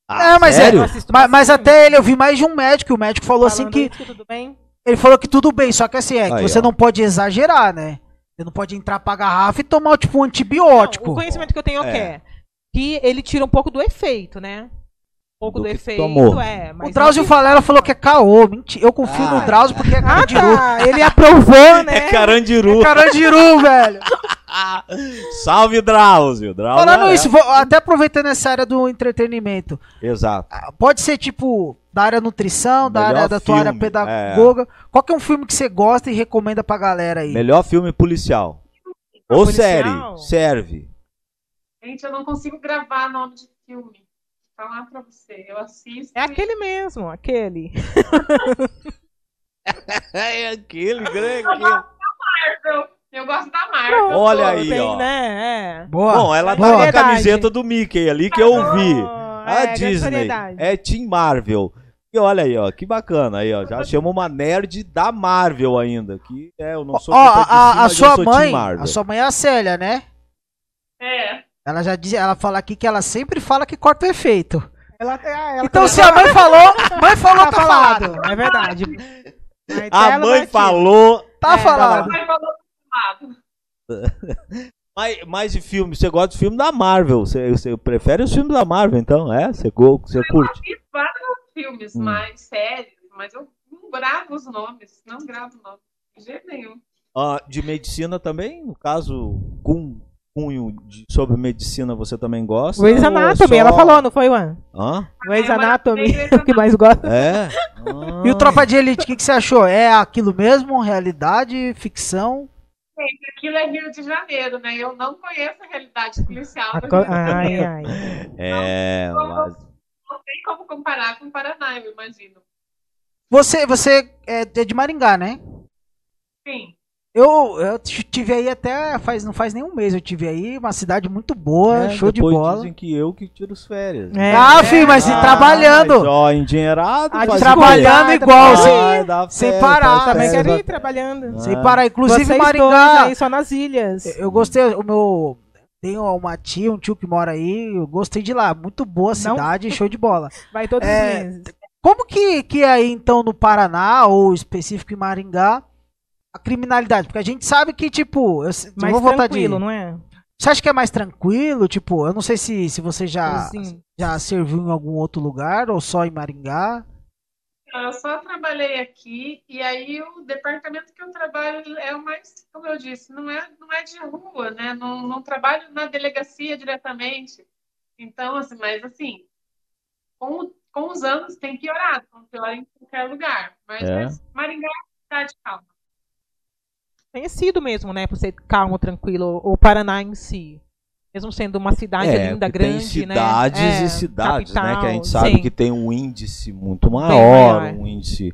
Ah, É, mas é- sério? Eu assisto Mas, mas até ele, eu vi mais de um médico, e o médico falou assim que tudo bem? Ele falou que tudo bem, só que assim, é que Aí, você ó. não pode exagerar, né? Você não pode entrar pra garrafa e tomar, tipo, um Não, antibiótico. o conhecimento que eu tenho é o É. quê? Que ele tira um pouco do efeito, né? Um pouco Do do, efeito, tomou. é. Mas o Drauzio não Falela falou que é caô, mentira. Eu confio Ah, no Drauzio porque é Ah, carandiru. tá. Ele aprovou, né? É carandiru. É carandiru, velho. Salve, Drauzio. Drauzio Falando é. isso, vou- até aproveitando essa área do entretenimento. Exato. ah, Pode ser, tipo, da área nutrição, da Melhor área da tua área pedagoga. Qual que é um filme que você gosta e recomenda pra galera aí? Melhor filme policial. Ah, Ou policial? série. Serve. Gente, eu não consigo gravar nome de filme. Falar pra você. Eu assisto. É aquele mesmo, aquele. É aquele grande. Marvel. Eu gosto da Marvel. Olha aí, tem, ó. né? É. Boa. Bom, ela tá com a camiseta do Mickey ali que eu vi. A é, Disney é Team Marvel. E olha aí, ó, que bacana aí, ó. Já chama uma nerd da Marvel ainda. Que é, eu não Ó, sou a, competitivo, a- a sua mãe, a sua mãe é a Célia, né? É. Ela já diz, ela fala aqui que ela sempre fala que corta o efeito. Ela, ah, ela Então também se a mãe falou, mãe falou, tá tá falado. É verdade. A mãe falou. Tá É, falado. Mas falou do lado. Mas, mas de filme, você gosta de filme da Marvel? Você, você prefere os filmes da Marvel, então? É? Você, go- você curte? Vi vários filmes Hum. mais sérios, mas eu não gravo os nomes. Não gravo o nome. De jeito nenhum. Ah, de medicina também? No caso, com cunho de- sobre medicina, você também gosta? Grey's é Anatomy, só- ela falou, não foi, Juan? Hã? Grey's eu Anatomy, o que mais gosta. É? E o Ah. Tropa de Elite, o que, que você achou? É aquilo mesmo? Realidade? Ficção? Gente, aquilo é Rio de Janeiro, né? Eu não conheço a realidade policial. do Co- Ai, ai. É, mas... Não tem como comparar com o Paraná, eu imagino. Você, você é de Maringá, né? Sim. Eu, eu tive aí até faz, não faz nem um mês, eu tive aí, uma cidade muito boa, É, show de bola. dizem que eu que tiro as férias. É. Ah, filho, mas e Ah, trabalhando. Mas, ó, endinheirado, Ah, trabalhando igual, dar sem férias, parar, Também férias, quero ir trabalhando. Sem Ah. parar, inclusive Vocês Maringá. aí, só nas ilhas. Eu gostei, o meu. Tem uma tia, um tio que mora aí, eu gostei de lá. Muito boa a Não? cidade, show de bola. Vai todos É, os meses. Como que, que é aí, então, no Paraná, ou específico em Maringá, a criminalidade? Porque a gente sabe que, tipo, eu, eu Mais vou voltar de. tranquilo, não é? Você acha que é mais tranquilo? Tipo, eu não sei se, se você já, Assim, já serviu em algum outro lugar ou só em Maringá. Eu só trabalhei aqui e aí o departamento que eu trabalho é o mais, como eu disse, não é, não é de rua, né? Não, não trabalho na delegacia diretamente. Então, assim, mas assim, com, com os anos tem piorado, com pior em qualquer lugar. Mas, É. mas Maringá é uma cidade calma. Conhecido mesmo, né? Por ser calmo, tranquilo. O Paraná em si. Mesmo sendo uma cidade É, linda, grande, cidades né? É, e cidades, né? Que a capital, gente sabe sim. que tem um índice muito maior, maior. um índice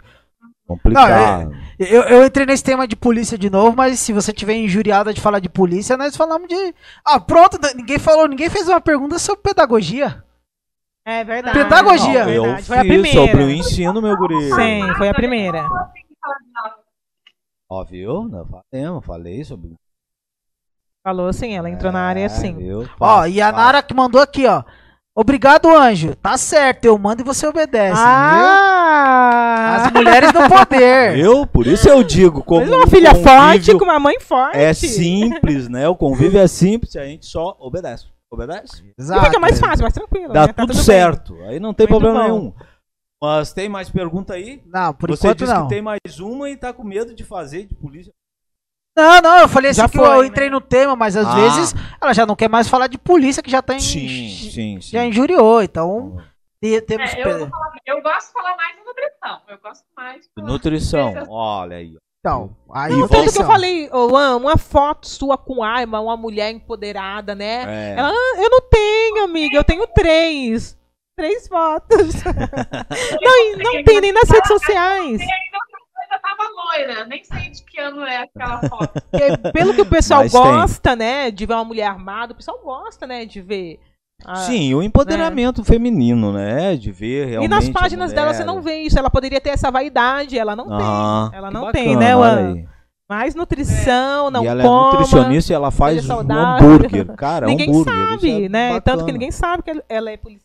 complicado. Eu, eu entrei nesse tema de polícia de novo, mas se você tiver injuriada de falar de polícia, nós falamos de. Ah, pronto, ninguém falou, ninguém fez uma pergunta sobre pedagogia. É verdade. Pedagogia. Não, eu Verdade, Foi a primeira. sobre o ensino, meu guri. Sim, foi a primeira. Ó, viu? Não falei, falei sobre. Falou sim, ela entrou na área É, assim. viu? Ó, e a. Nara que mandou aqui, ó. Obrigado, anjo. Tá certo, eu mando e você obedece. viu? Ah! As mulheres no poder. Eu, por isso eu digo, como Mas uma filha forte com uma mãe forte. é simples, né? O convívio é simples, a gente só obedece. Obedece? E Exato. fica mais fácil, mais tranquilo. Dá né? Tá tudo, bem. certo. Aí não tem Muito problema bom. nenhum. Mas tem mais pergunta aí? Não, por Você enquanto disse não. que tem mais uma e tá com medo de fazer de polícia. Não, não, eu falei assim Já que foi, eu né? entrei no tema, mas às Ah. vezes ela já não quer mais falar de polícia, que já tá em. Sim, sim, sim. Já injuriou, então. te- temos É, eu, vou falar- eu gosto de falar mais de nutrição. Eu gosto mais de falar- Nutrição, olha aí. Então, aí E Tudo que eu nutrição. falei, ô, Luan, uma foto sua com arma, uma mulher empoderada, né? É. Ela, "Ah, eu não tenho, amiga, eu tenho três. Três fotos. não, e não tem nem nas redes sociais. Eu tava loira, nem sei de que ano é aquela foto. Porque, pelo que o pessoal Mas tem. gosta, né, de ver uma mulher armada, o pessoal gosta, né, de ver. a- Sim, o empoderamento feminino, né? De ver E realmente. nas a páginas dela você não vê isso. Ela poderia ter essa vaidade, ela não Ah, tem. Ela não bacana, tem, né, aí. Mais nutrição, não e ela coma. é nutricionista e ela faz um hambúrguer. Cara, Ninguém hambúrguer. sabe, é né? bacana. Tanto que ninguém sabe que ela é policial.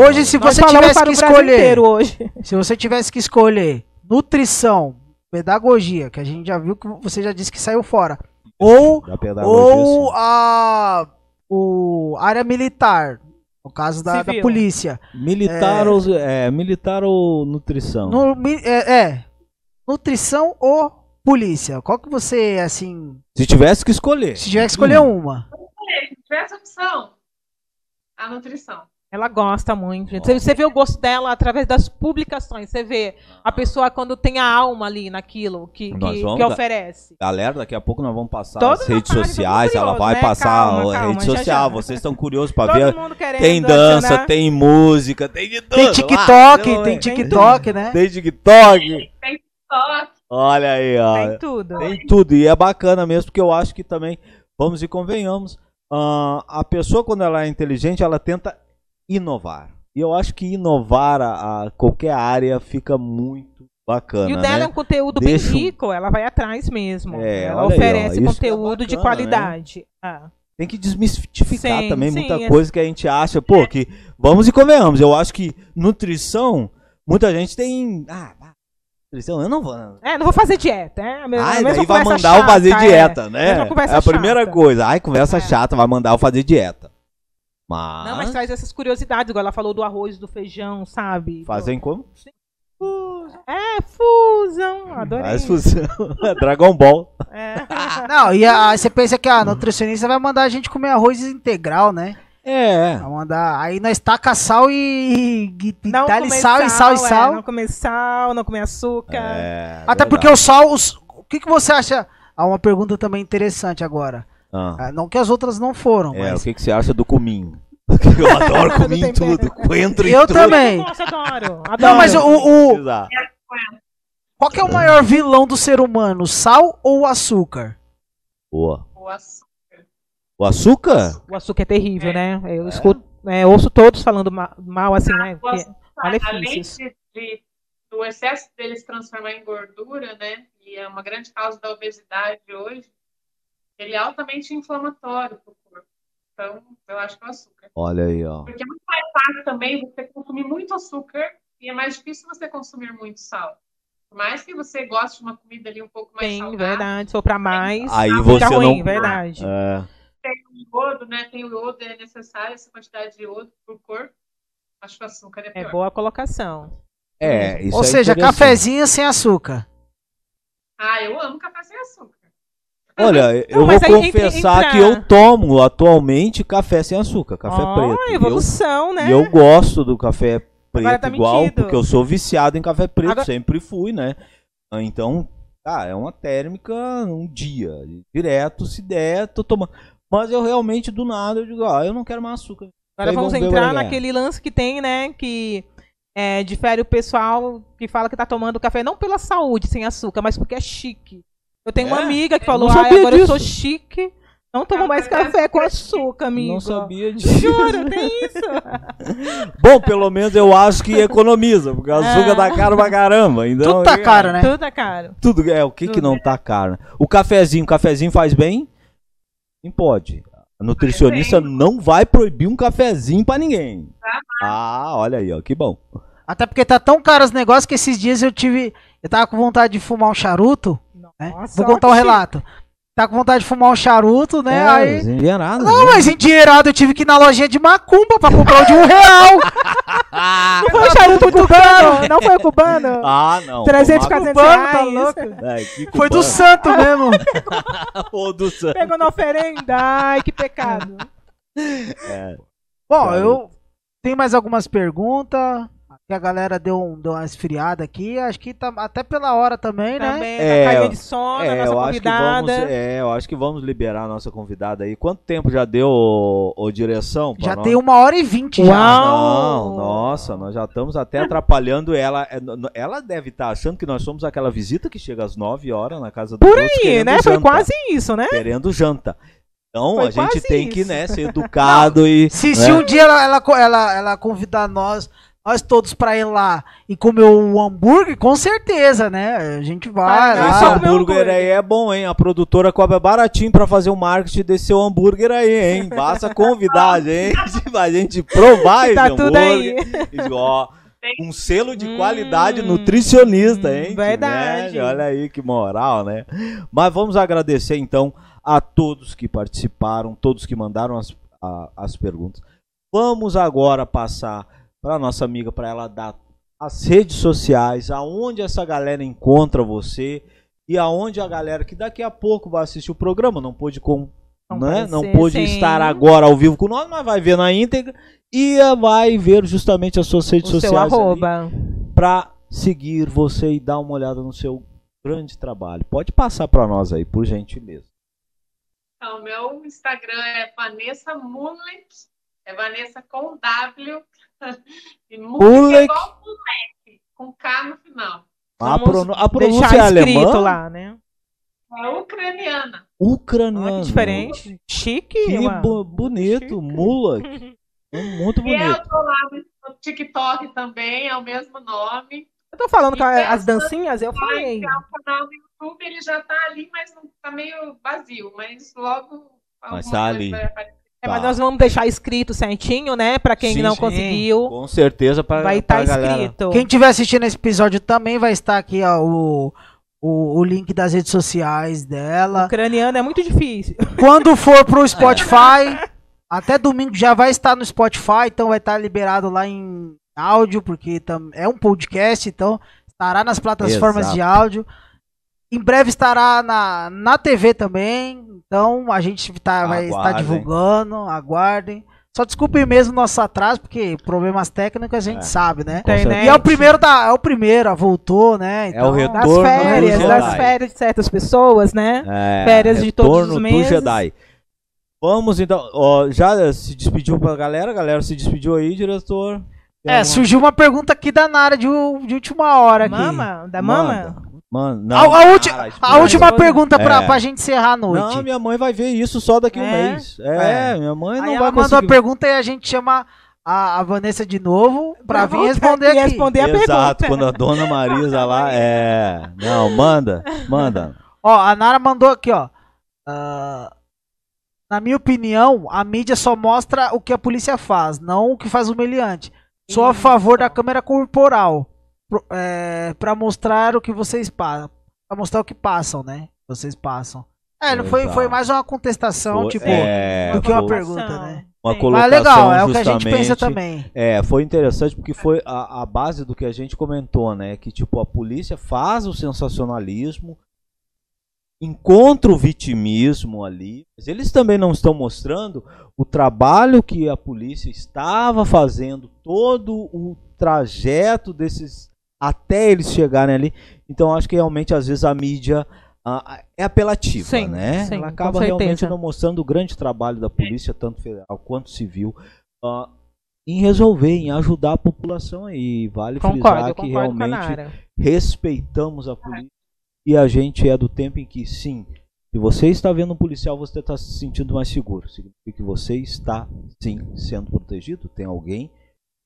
Hoje, se Nós você tivesse que escolher, inteiro hoje. se você tivesse que escolher nutrição, pedagogia, que a gente já viu que você já disse que saiu fora, ou ou a o área militar, no caso da, da Civil. polícia. Militar, é- ou, é, militar ou nutrição? No, é, é, nutrição ou polícia. Qual que você assim, Se tivesse que escolher. se tiver que escolher uma? Se tivesse opção, a nutrição. Ela gosta muito, gente. Você, você vê o gosto dela através das publicações. Você vê a pessoa quando tem a alma ali naquilo que, que, vamos que oferece. Galera, daqui a pouco nós vamos passar Todos as redes sociais. estamos Ela vai né? passar Calma, a calma, rede já, social. já. Vocês estão curiosos pra Todo ver? mundo querendo Tem dança, adicionar. tem música, tem de tudo. Tem lá, TikTok, é? tem TikTok, né? Tem TikTok. Tem toque. Olha aí, ó. Tem tudo. Tem tudo. E é bacana mesmo, porque eu acho que também, vamos e convenhamos, ah, a pessoa, quando ela é inteligente, ela tenta inovar. E eu acho que inovar a, a qualquer área fica muito bacana. E o dela né? é um conteúdo Deixa bem rico, ela vai atrás mesmo. É, ela olha aí, ó, oferece é conteúdo de bacana, qualidade. Ah. Tem que desmistificar Sim, também sim, muita é- coisa que a gente acha. Pô, que. Vamos e convenhamos. Eu acho que nutrição, muita gente tem. Ah, ah, nutrição, eu não vou. É, não vou fazer dieta. É, a me- a Ai, mesma daí vai mandar eu fazer chata, dieta, é. né? É a primeira chata. coisa. Ai, conversa É. chata, vai mandar eu fazer dieta. Mas. Não, mas traz essas curiosidades, igual ela falou do arroz, do feijão, sabe? Fazem como? É, fusão. Adorei. Faz fusão. Dragon Ball. É. Não, e a- aí você pensa que a nutricionista vai mandar a gente comer arroz integral, né? É. Vai mandar. Aí nós taca sal e. e Não comer sal e sal e é, sal. não comer sal, não comer açúcar. É, Até verdade. porque o sal. os- o que, que você acha? Há uma pergunta também interessante agora. Ah, Ah, Não que as outras não foram, é, o mas. que, que você acha do cominho? Eu adoro Do cominho em tudo. Coentro em Eu tudo. também. Nossa, adoro. adoro. Não, mas o, o- qual que é o maior vilão do ser humano? Sal ou açúcar? Boa. O açúcar. O açúcar? O açúcar é terrível, né? Eu escuto, é, ouço todos falando ma- mal, assim, né? O Porque- açúcar, malefícios. além de, de- do excesso dele se transformar em gordura, né? E é uma grande causa da obesidade hoje. Ele é altamente inflamatório para o corpo. Então, eu acho que é o açúcar. Olha aí, ó. Porque é muito mais fácil também você consumir muito açúcar e é mais difícil você consumir muito sal. Por mais que você goste de uma comida ali um pouco mais Tem, saudável, verdade. Soprar mais. Aí fica você ruim, não- verdade. É, tem o iodo, né? Tem o iodo, é necessário essa quantidade de iodo para o corpo. Acho que o açúcar é É pior. boa colocação. é isso ou é seja, cafezinho sem açúcar. Ah, eu amo café sem açúcar. Olha, eu Não, vou confessar entra- que eu tomo atualmente café sem açúcar, café Ó, preto. E eu- evolução, né? E eu gosto do café preto tá igual, mentido. porque eu sou viciado em café preto, Agora- sempre fui, né? Então, ah, é uma térmica um dia, direto, se der, tô tomando. Mas eu realmente, do nada, eu digo, ah, eu não quero mais açúcar. Agora vamos entrar naquele lance que tem, né? Que é, difere o pessoal que fala que tá tomando café não pela saúde sem açúcar, mas porque é chique. Eu tenho uma É? amiga que Eu falou, não ah, agora eu disso." sou chique, não tomo mais café com açúcar, amigo. Não sabia disso. Juro, tem isso. Bom, pelo menos eu acho que economiza, porque o açúcar É. tá caro pra caramba. Então, Tudo tá é, caro, né? Tudo é caro. Tudo é, o que que Tudo. não tá caro? né? O cafezinho, o cafezinho faz bem? Sim, pode. A nutricionista não vai proibir um cafezinho pra ninguém. Ah, olha aí, ó, que bom. Até porque tá tão caro os negócios que esses dias eu tive. Eu tava com vontade de fumar um charuto. Né? Nossa, Vou contar um que relato. Tava com vontade de fumar um charuto, né? É, Aí. Não, né? mas endinheirado eu tive que ir na lojinha de macumba pra comprar o de um real. Não foi o charuto cubano, não foi o cubano. Ah, não. 300, tomar- 400 cubano, tá reais. louco? É, que Foi do santo mesmo. Ô, do santo. Pegou na oferenda. Ai, que pecado. Bom, Cara. eu tenho mais algumas perguntas. Que a galera deu, um, deu uma esfriada aqui. Acho que tá até pela hora também, né? Também, É, a Carinha de sono, a É, nossa eu acho que vamos, convidada. é, eu acho que vamos liberar a nossa convidada aí. Quanto tempo já deu, ô, ô, direção? Já nós? tem uma hora e vinte já. Não, nossa, nós já estamos até atrapalhando ela. É, Ela deve estar achando que nós somos aquela visita que chega às 9 horas na casa do Por aí, né? Foi janta, quase isso, né? Querendo janta. Então Foi a gente tem que isso. né, ser educado e. Se, né? se um dia ela, ela, ela, ela convidar nós, nós todos pra ir lá e comer um hambúrguer, com certeza, né? A gente vai Esse Ah, lá. meu hambúrguer aí é bom, hein? A produtora cobra baratinho pra fazer o marketing desse seu hambúrguer aí, hein? Basta convidar a gente pra gente provar Tá esse tudo aí. hambúrguer. E, ó, um selo de Hum, qualidade nutricionista, hein? verdade. Né? Olha aí que moral, né? Mas vamos agradecer então a todos que participaram, todos que mandaram as, a- as perguntas. Vamos agora passar para nossa amiga para ela dar as redes sociais, aonde essa galera encontra você e aonde a galera que daqui a pouco vai assistir o programa não pôde com, né? não pôde sim. estar agora ao vivo com nós, mas vai ver na íntegra e vai ver justamente as suas redes O sociais para seguir você e dar uma olhada no seu grande trabalho. Pode passar para nós aí, por gentileza. Então, meu Instagram é Vanessa Mulek, é Vanessa com W. Mulek é igual moleque, com K no final. A, prono- a pronúncia Deixar é alemã, lá, né? É ucraniana. ucraniano. Olha que diferente. Chique. Que uma- bo- bonito. Mulek. Muito E eu bonito. tô lá no TikTok também, é o mesmo nome. Eu tô falando com a- E as essa- dancinhas, eu falei. Mas, o canal do YouTube ele já tá ali, mas não tá meio vazio. Mas logo. Mas tá ali. vai aparecer. É, mas Tá. nós vamos deixar escrito certinho, né? Pra quem Sim, não sim. conseguiu, Com certeza para vai estar escrito. Quem estiver assistindo esse episódio também vai estar aqui ó, o, o, o link das redes sociais dela. Ucraniano é muito difícil. Quando for pro Spotify, até domingo já vai estar no Spotify, então vai estar liberado lá em áudio, porque tam- é um podcast, então estará nas plataformas Exato. de áudio. Em breve estará na, na TV também, então a gente tá, vai estar divulgando, aguardem. Só desculpem mesmo nosso atraso, porque problemas técnicos a gente É. sabe, né? Com Internet. E é o primeiro da, é o primeiro, voltou, né? É o Das retorno do férias, Jedi. das férias de certas pessoas, né? É, Férias de todos os do meses. Jedi. Vamos então, ó, já se despediu pra galera, a galera se despediu aí, diretor. Tem É, surgiu uma pergunta aqui da Nara de, de última hora aqui. Mama? Da mama? Manda. Mano, A, não, a ulti- cara, a última pergunta pra, É. pra gente encerrar a noite. Não, minha mãe vai ver isso só daqui a um É? mês. É, É. minha mãe Aí não ela vai mandou conseguir. a pergunta e a gente chama a, a Vanessa de novo pra, vir responder aqui responder a Exato, pergunta. quando a dona Marisa lá é. Não, manda, manda. Ó, a Nara mandou aqui, ó. Ah, na minha opinião, a mídia só mostra o que a polícia faz, não o que faz o meliante. Sou a favor da câmera corporal é, pra mostrar o que vocês passam. Pra mostrar o que passam, né? Vocês passam. É, não foi, foi mais uma contestação, Foi- tipo, é, do que uma foi pergunta, né? Uma Sim. colocação Mas legal, é o que a gente pensa também. É, foi interessante porque foi a, a base do que a gente comentou, né? Que tipo, a polícia faz o sensacionalismo, encontra o vitimismo ali, mas eles também não estão mostrando o trabalho que a polícia estava fazendo, todo o trajeto desses até eles chegarem ali. Então acho que realmente às vezes a mídia ah, é apelativa, Sim, né? sim, Ela acaba realmente não mostrando o grande trabalho da polícia, tanto federal quanto civil, ah, em resolver, em ajudar a população aí. Vale Concordo, frisar que realmente respeitamos a polícia e a gente é do tempo em que sim, se você está vendo um policial, você está se sentindo mais seguro. Significa que você está sim sendo protegido, tem alguém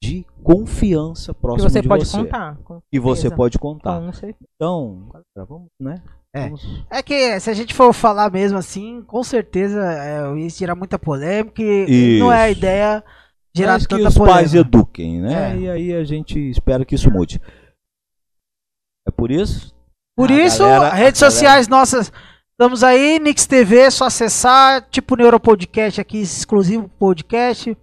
de confiança Que próximo você de pode você contar. e você pode contar. Com certeza. Então, vamos, né? É. Vamos- É que se a gente for falar mesmo assim, com certeza é, isso gerar muita polêmica e Isso. não é a ideia gerar Mas que tanta os polêmica. pais eduquem, né? É. E aí a gente espera que isso mude. É por isso? Por A isso, galera- redes galera- sociais nossas, estamos aí, Nix TV, é só acessar, tipo Neuropodcast aqui, exclusivo podcast.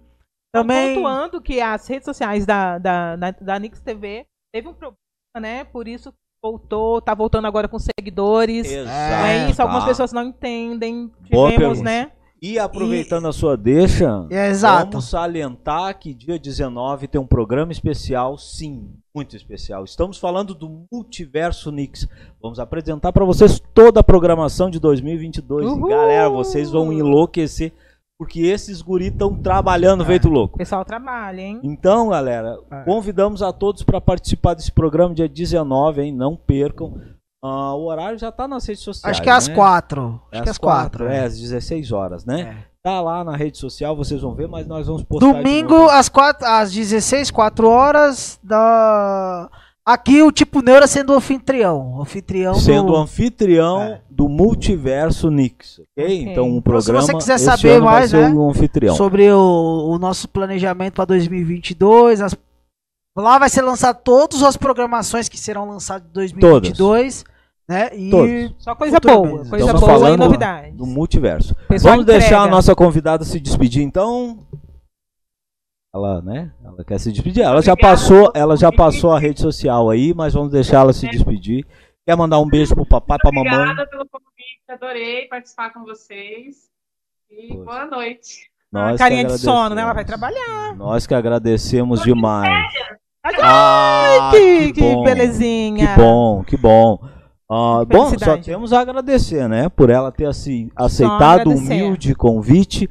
Também, Pontuando que as redes sociais da, da, da, da Nix TV teve um problema, né? Por isso voltou, tá voltando agora com seguidores. Não é isso, algumas pessoas não entendem. Tivemos, né? E aproveitando a sua deixa, É, exato. vamos salientar que dia 19 tem um programa especial, sim, muito especial. Estamos falando do Multiverso Nix. Vamos apresentar para vocês toda a programação de 2022. E, galera, vocês vão enlouquecer, porque esses guris estão trabalhando É. feito louco. O pessoal trabalha, hein? Então, galera, É. convidamos a todos para participar desse programa dia 19, hein? Não percam. Ah, o horário já tá nas redes sociais. Acho que é às né? quatro. É Acho que é às às quatro. é é. às 16 horas, né? É. Tá lá na rede social, vocês vão ver, mas nós vamos postar. Domingo às, quatro, às 16, 4 horas. Da... Aqui o tipo Neura sendo o anfitrião. O anfitrião Sendo do... o anfitrião É. do Multiverso Nix, ok? Ok. Então o Então, se programa você quiser saber mais, ser né, o anfitrião. sobre o, o nosso planejamento para 2022. as- Lá vai ser lançado todas as programações que serão lançadas em 2022. Né? E Todas. Só coisa boa, coisa Estamos boa e novidades. Do Multiverso. Pessoal Vamos deixar a entrega. nossa convidada se despedir, então. Ela, né? Ela quer se despedir. Ela já passou, ela já passou a rede social aí, mas vamos deixar ela se despedir. Quer mandar um beijo pro papai, pra mamãe? Obrigada pelo convite, adorei participar com vocês. E Poxa. boa noite. Nós que Carinha de sono, né? Ela vai agradecemos. trabalhar. Nós que agradecemos demais. Ai, Ah, que, que bom. belezinha. Que bom, que bom. Ah, bom, só temos a agradecer, né? Por ela ter assim, aceitado o humilde convite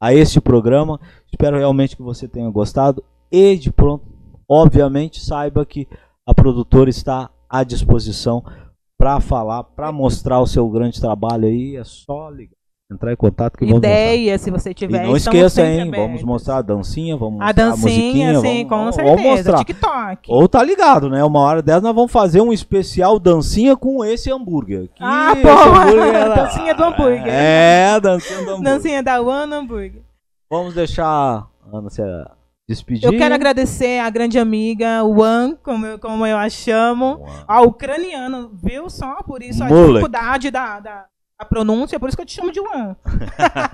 a este programa. Espero realmente que você tenha gostado. E de pronto, obviamente, saiba que a produtora está à disposição para falar, para mostrar o seu grande trabalho aí. É só ligar, entrar em contato que. Ideia, se você E tiver. não estamos esqueça, hein? abertos. Vamos mostrar a dancinha, vamos mostrar A dancinha, musiquinha, sim, vamos, com vamos- certeza. Vamos mostrar. TikTok. Ou tá ligado, né? Uma hora dessa nós vamos fazer um especial dancinha com esse hambúrguer. Que Ah, porra! hambúrguer era- Dancinha do hambúrguer. É, dancinha do hambúrguer. Dancinha da One Hambúrguer. Vamos deixar a Ana se despedir. Eu quero agradecer a grande amiga Wan, como eu, como eu a chamo, a ucraniana, viu só? Por isso a dificuldade da, da a pronúncia, por isso que eu te chamo de Wan.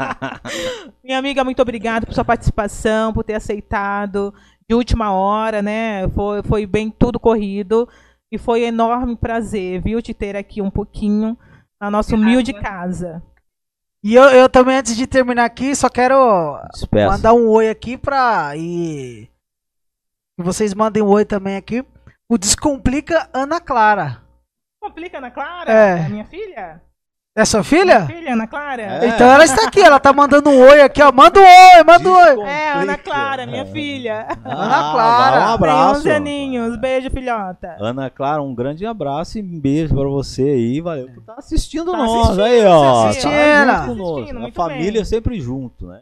Minha amiga, muito obrigada por sua participação, por ter aceitado de última hora, né? Foi, foi bem tudo corrido. E foi um enorme prazer, viu, te ter aqui um pouquinho na nossa humilde casa. E eu, eu também, antes de terminar aqui, só quero Despeça. mandar um oi aqui pra. E. Que vocês mandem um oi também aqui. O Descomplica Ana Clara. Complica, Ana Clara? É. a minha filha? É sua Minha filha? filha, Ana Clara? É. Então ela está aqui, ela tá mandando um oi aqui, ó. Manda um oi, manda um oi. É, Ana Clara, minha É. filha. Ana Clara. Um Tem abraço. 11 aninhos. Beijo, filhota. Ana Clara, um grande abraço e um beijo pra você aí. Valeu por estar assistindo Tá nós assistindo, aí, ó. tá assistindo. Tá Tá conosco. assistindo, A família bem. sempre junto, né?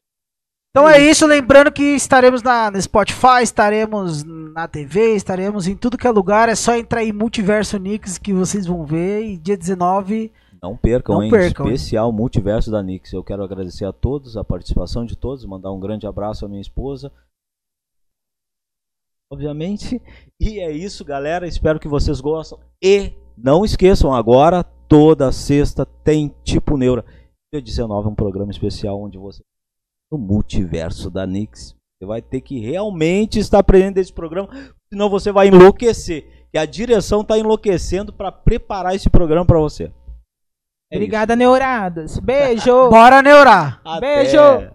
Então é isso, lembrando que estaremos na, no Spotify, estaremos na TV, estaremos em tudo que é lugar. É só entrar em Multiverso Nix que vocês vão ver. E dia 19. Não percam, Não percam, hein? Especial Multiverso da Nix. Eu quero agradecer a todos, a participação de todos, mandar um grande abraço à minha esposa. Obviamente. E é isso, galera. Espero que vocês gostem. E não esqueçam, agora, toda sexta, tem Tipo Neura. Dia 19 é um programa especial onde você. No multiverso da Nix. Você vai ter que realmente estar presente nesse programa, senão você vai enlouquecer. Que a direção está enlouquecendo para preparar esse programa para você. Obrigada, Neurados. Beijo. Bora neurar! isso. Beijo. Até.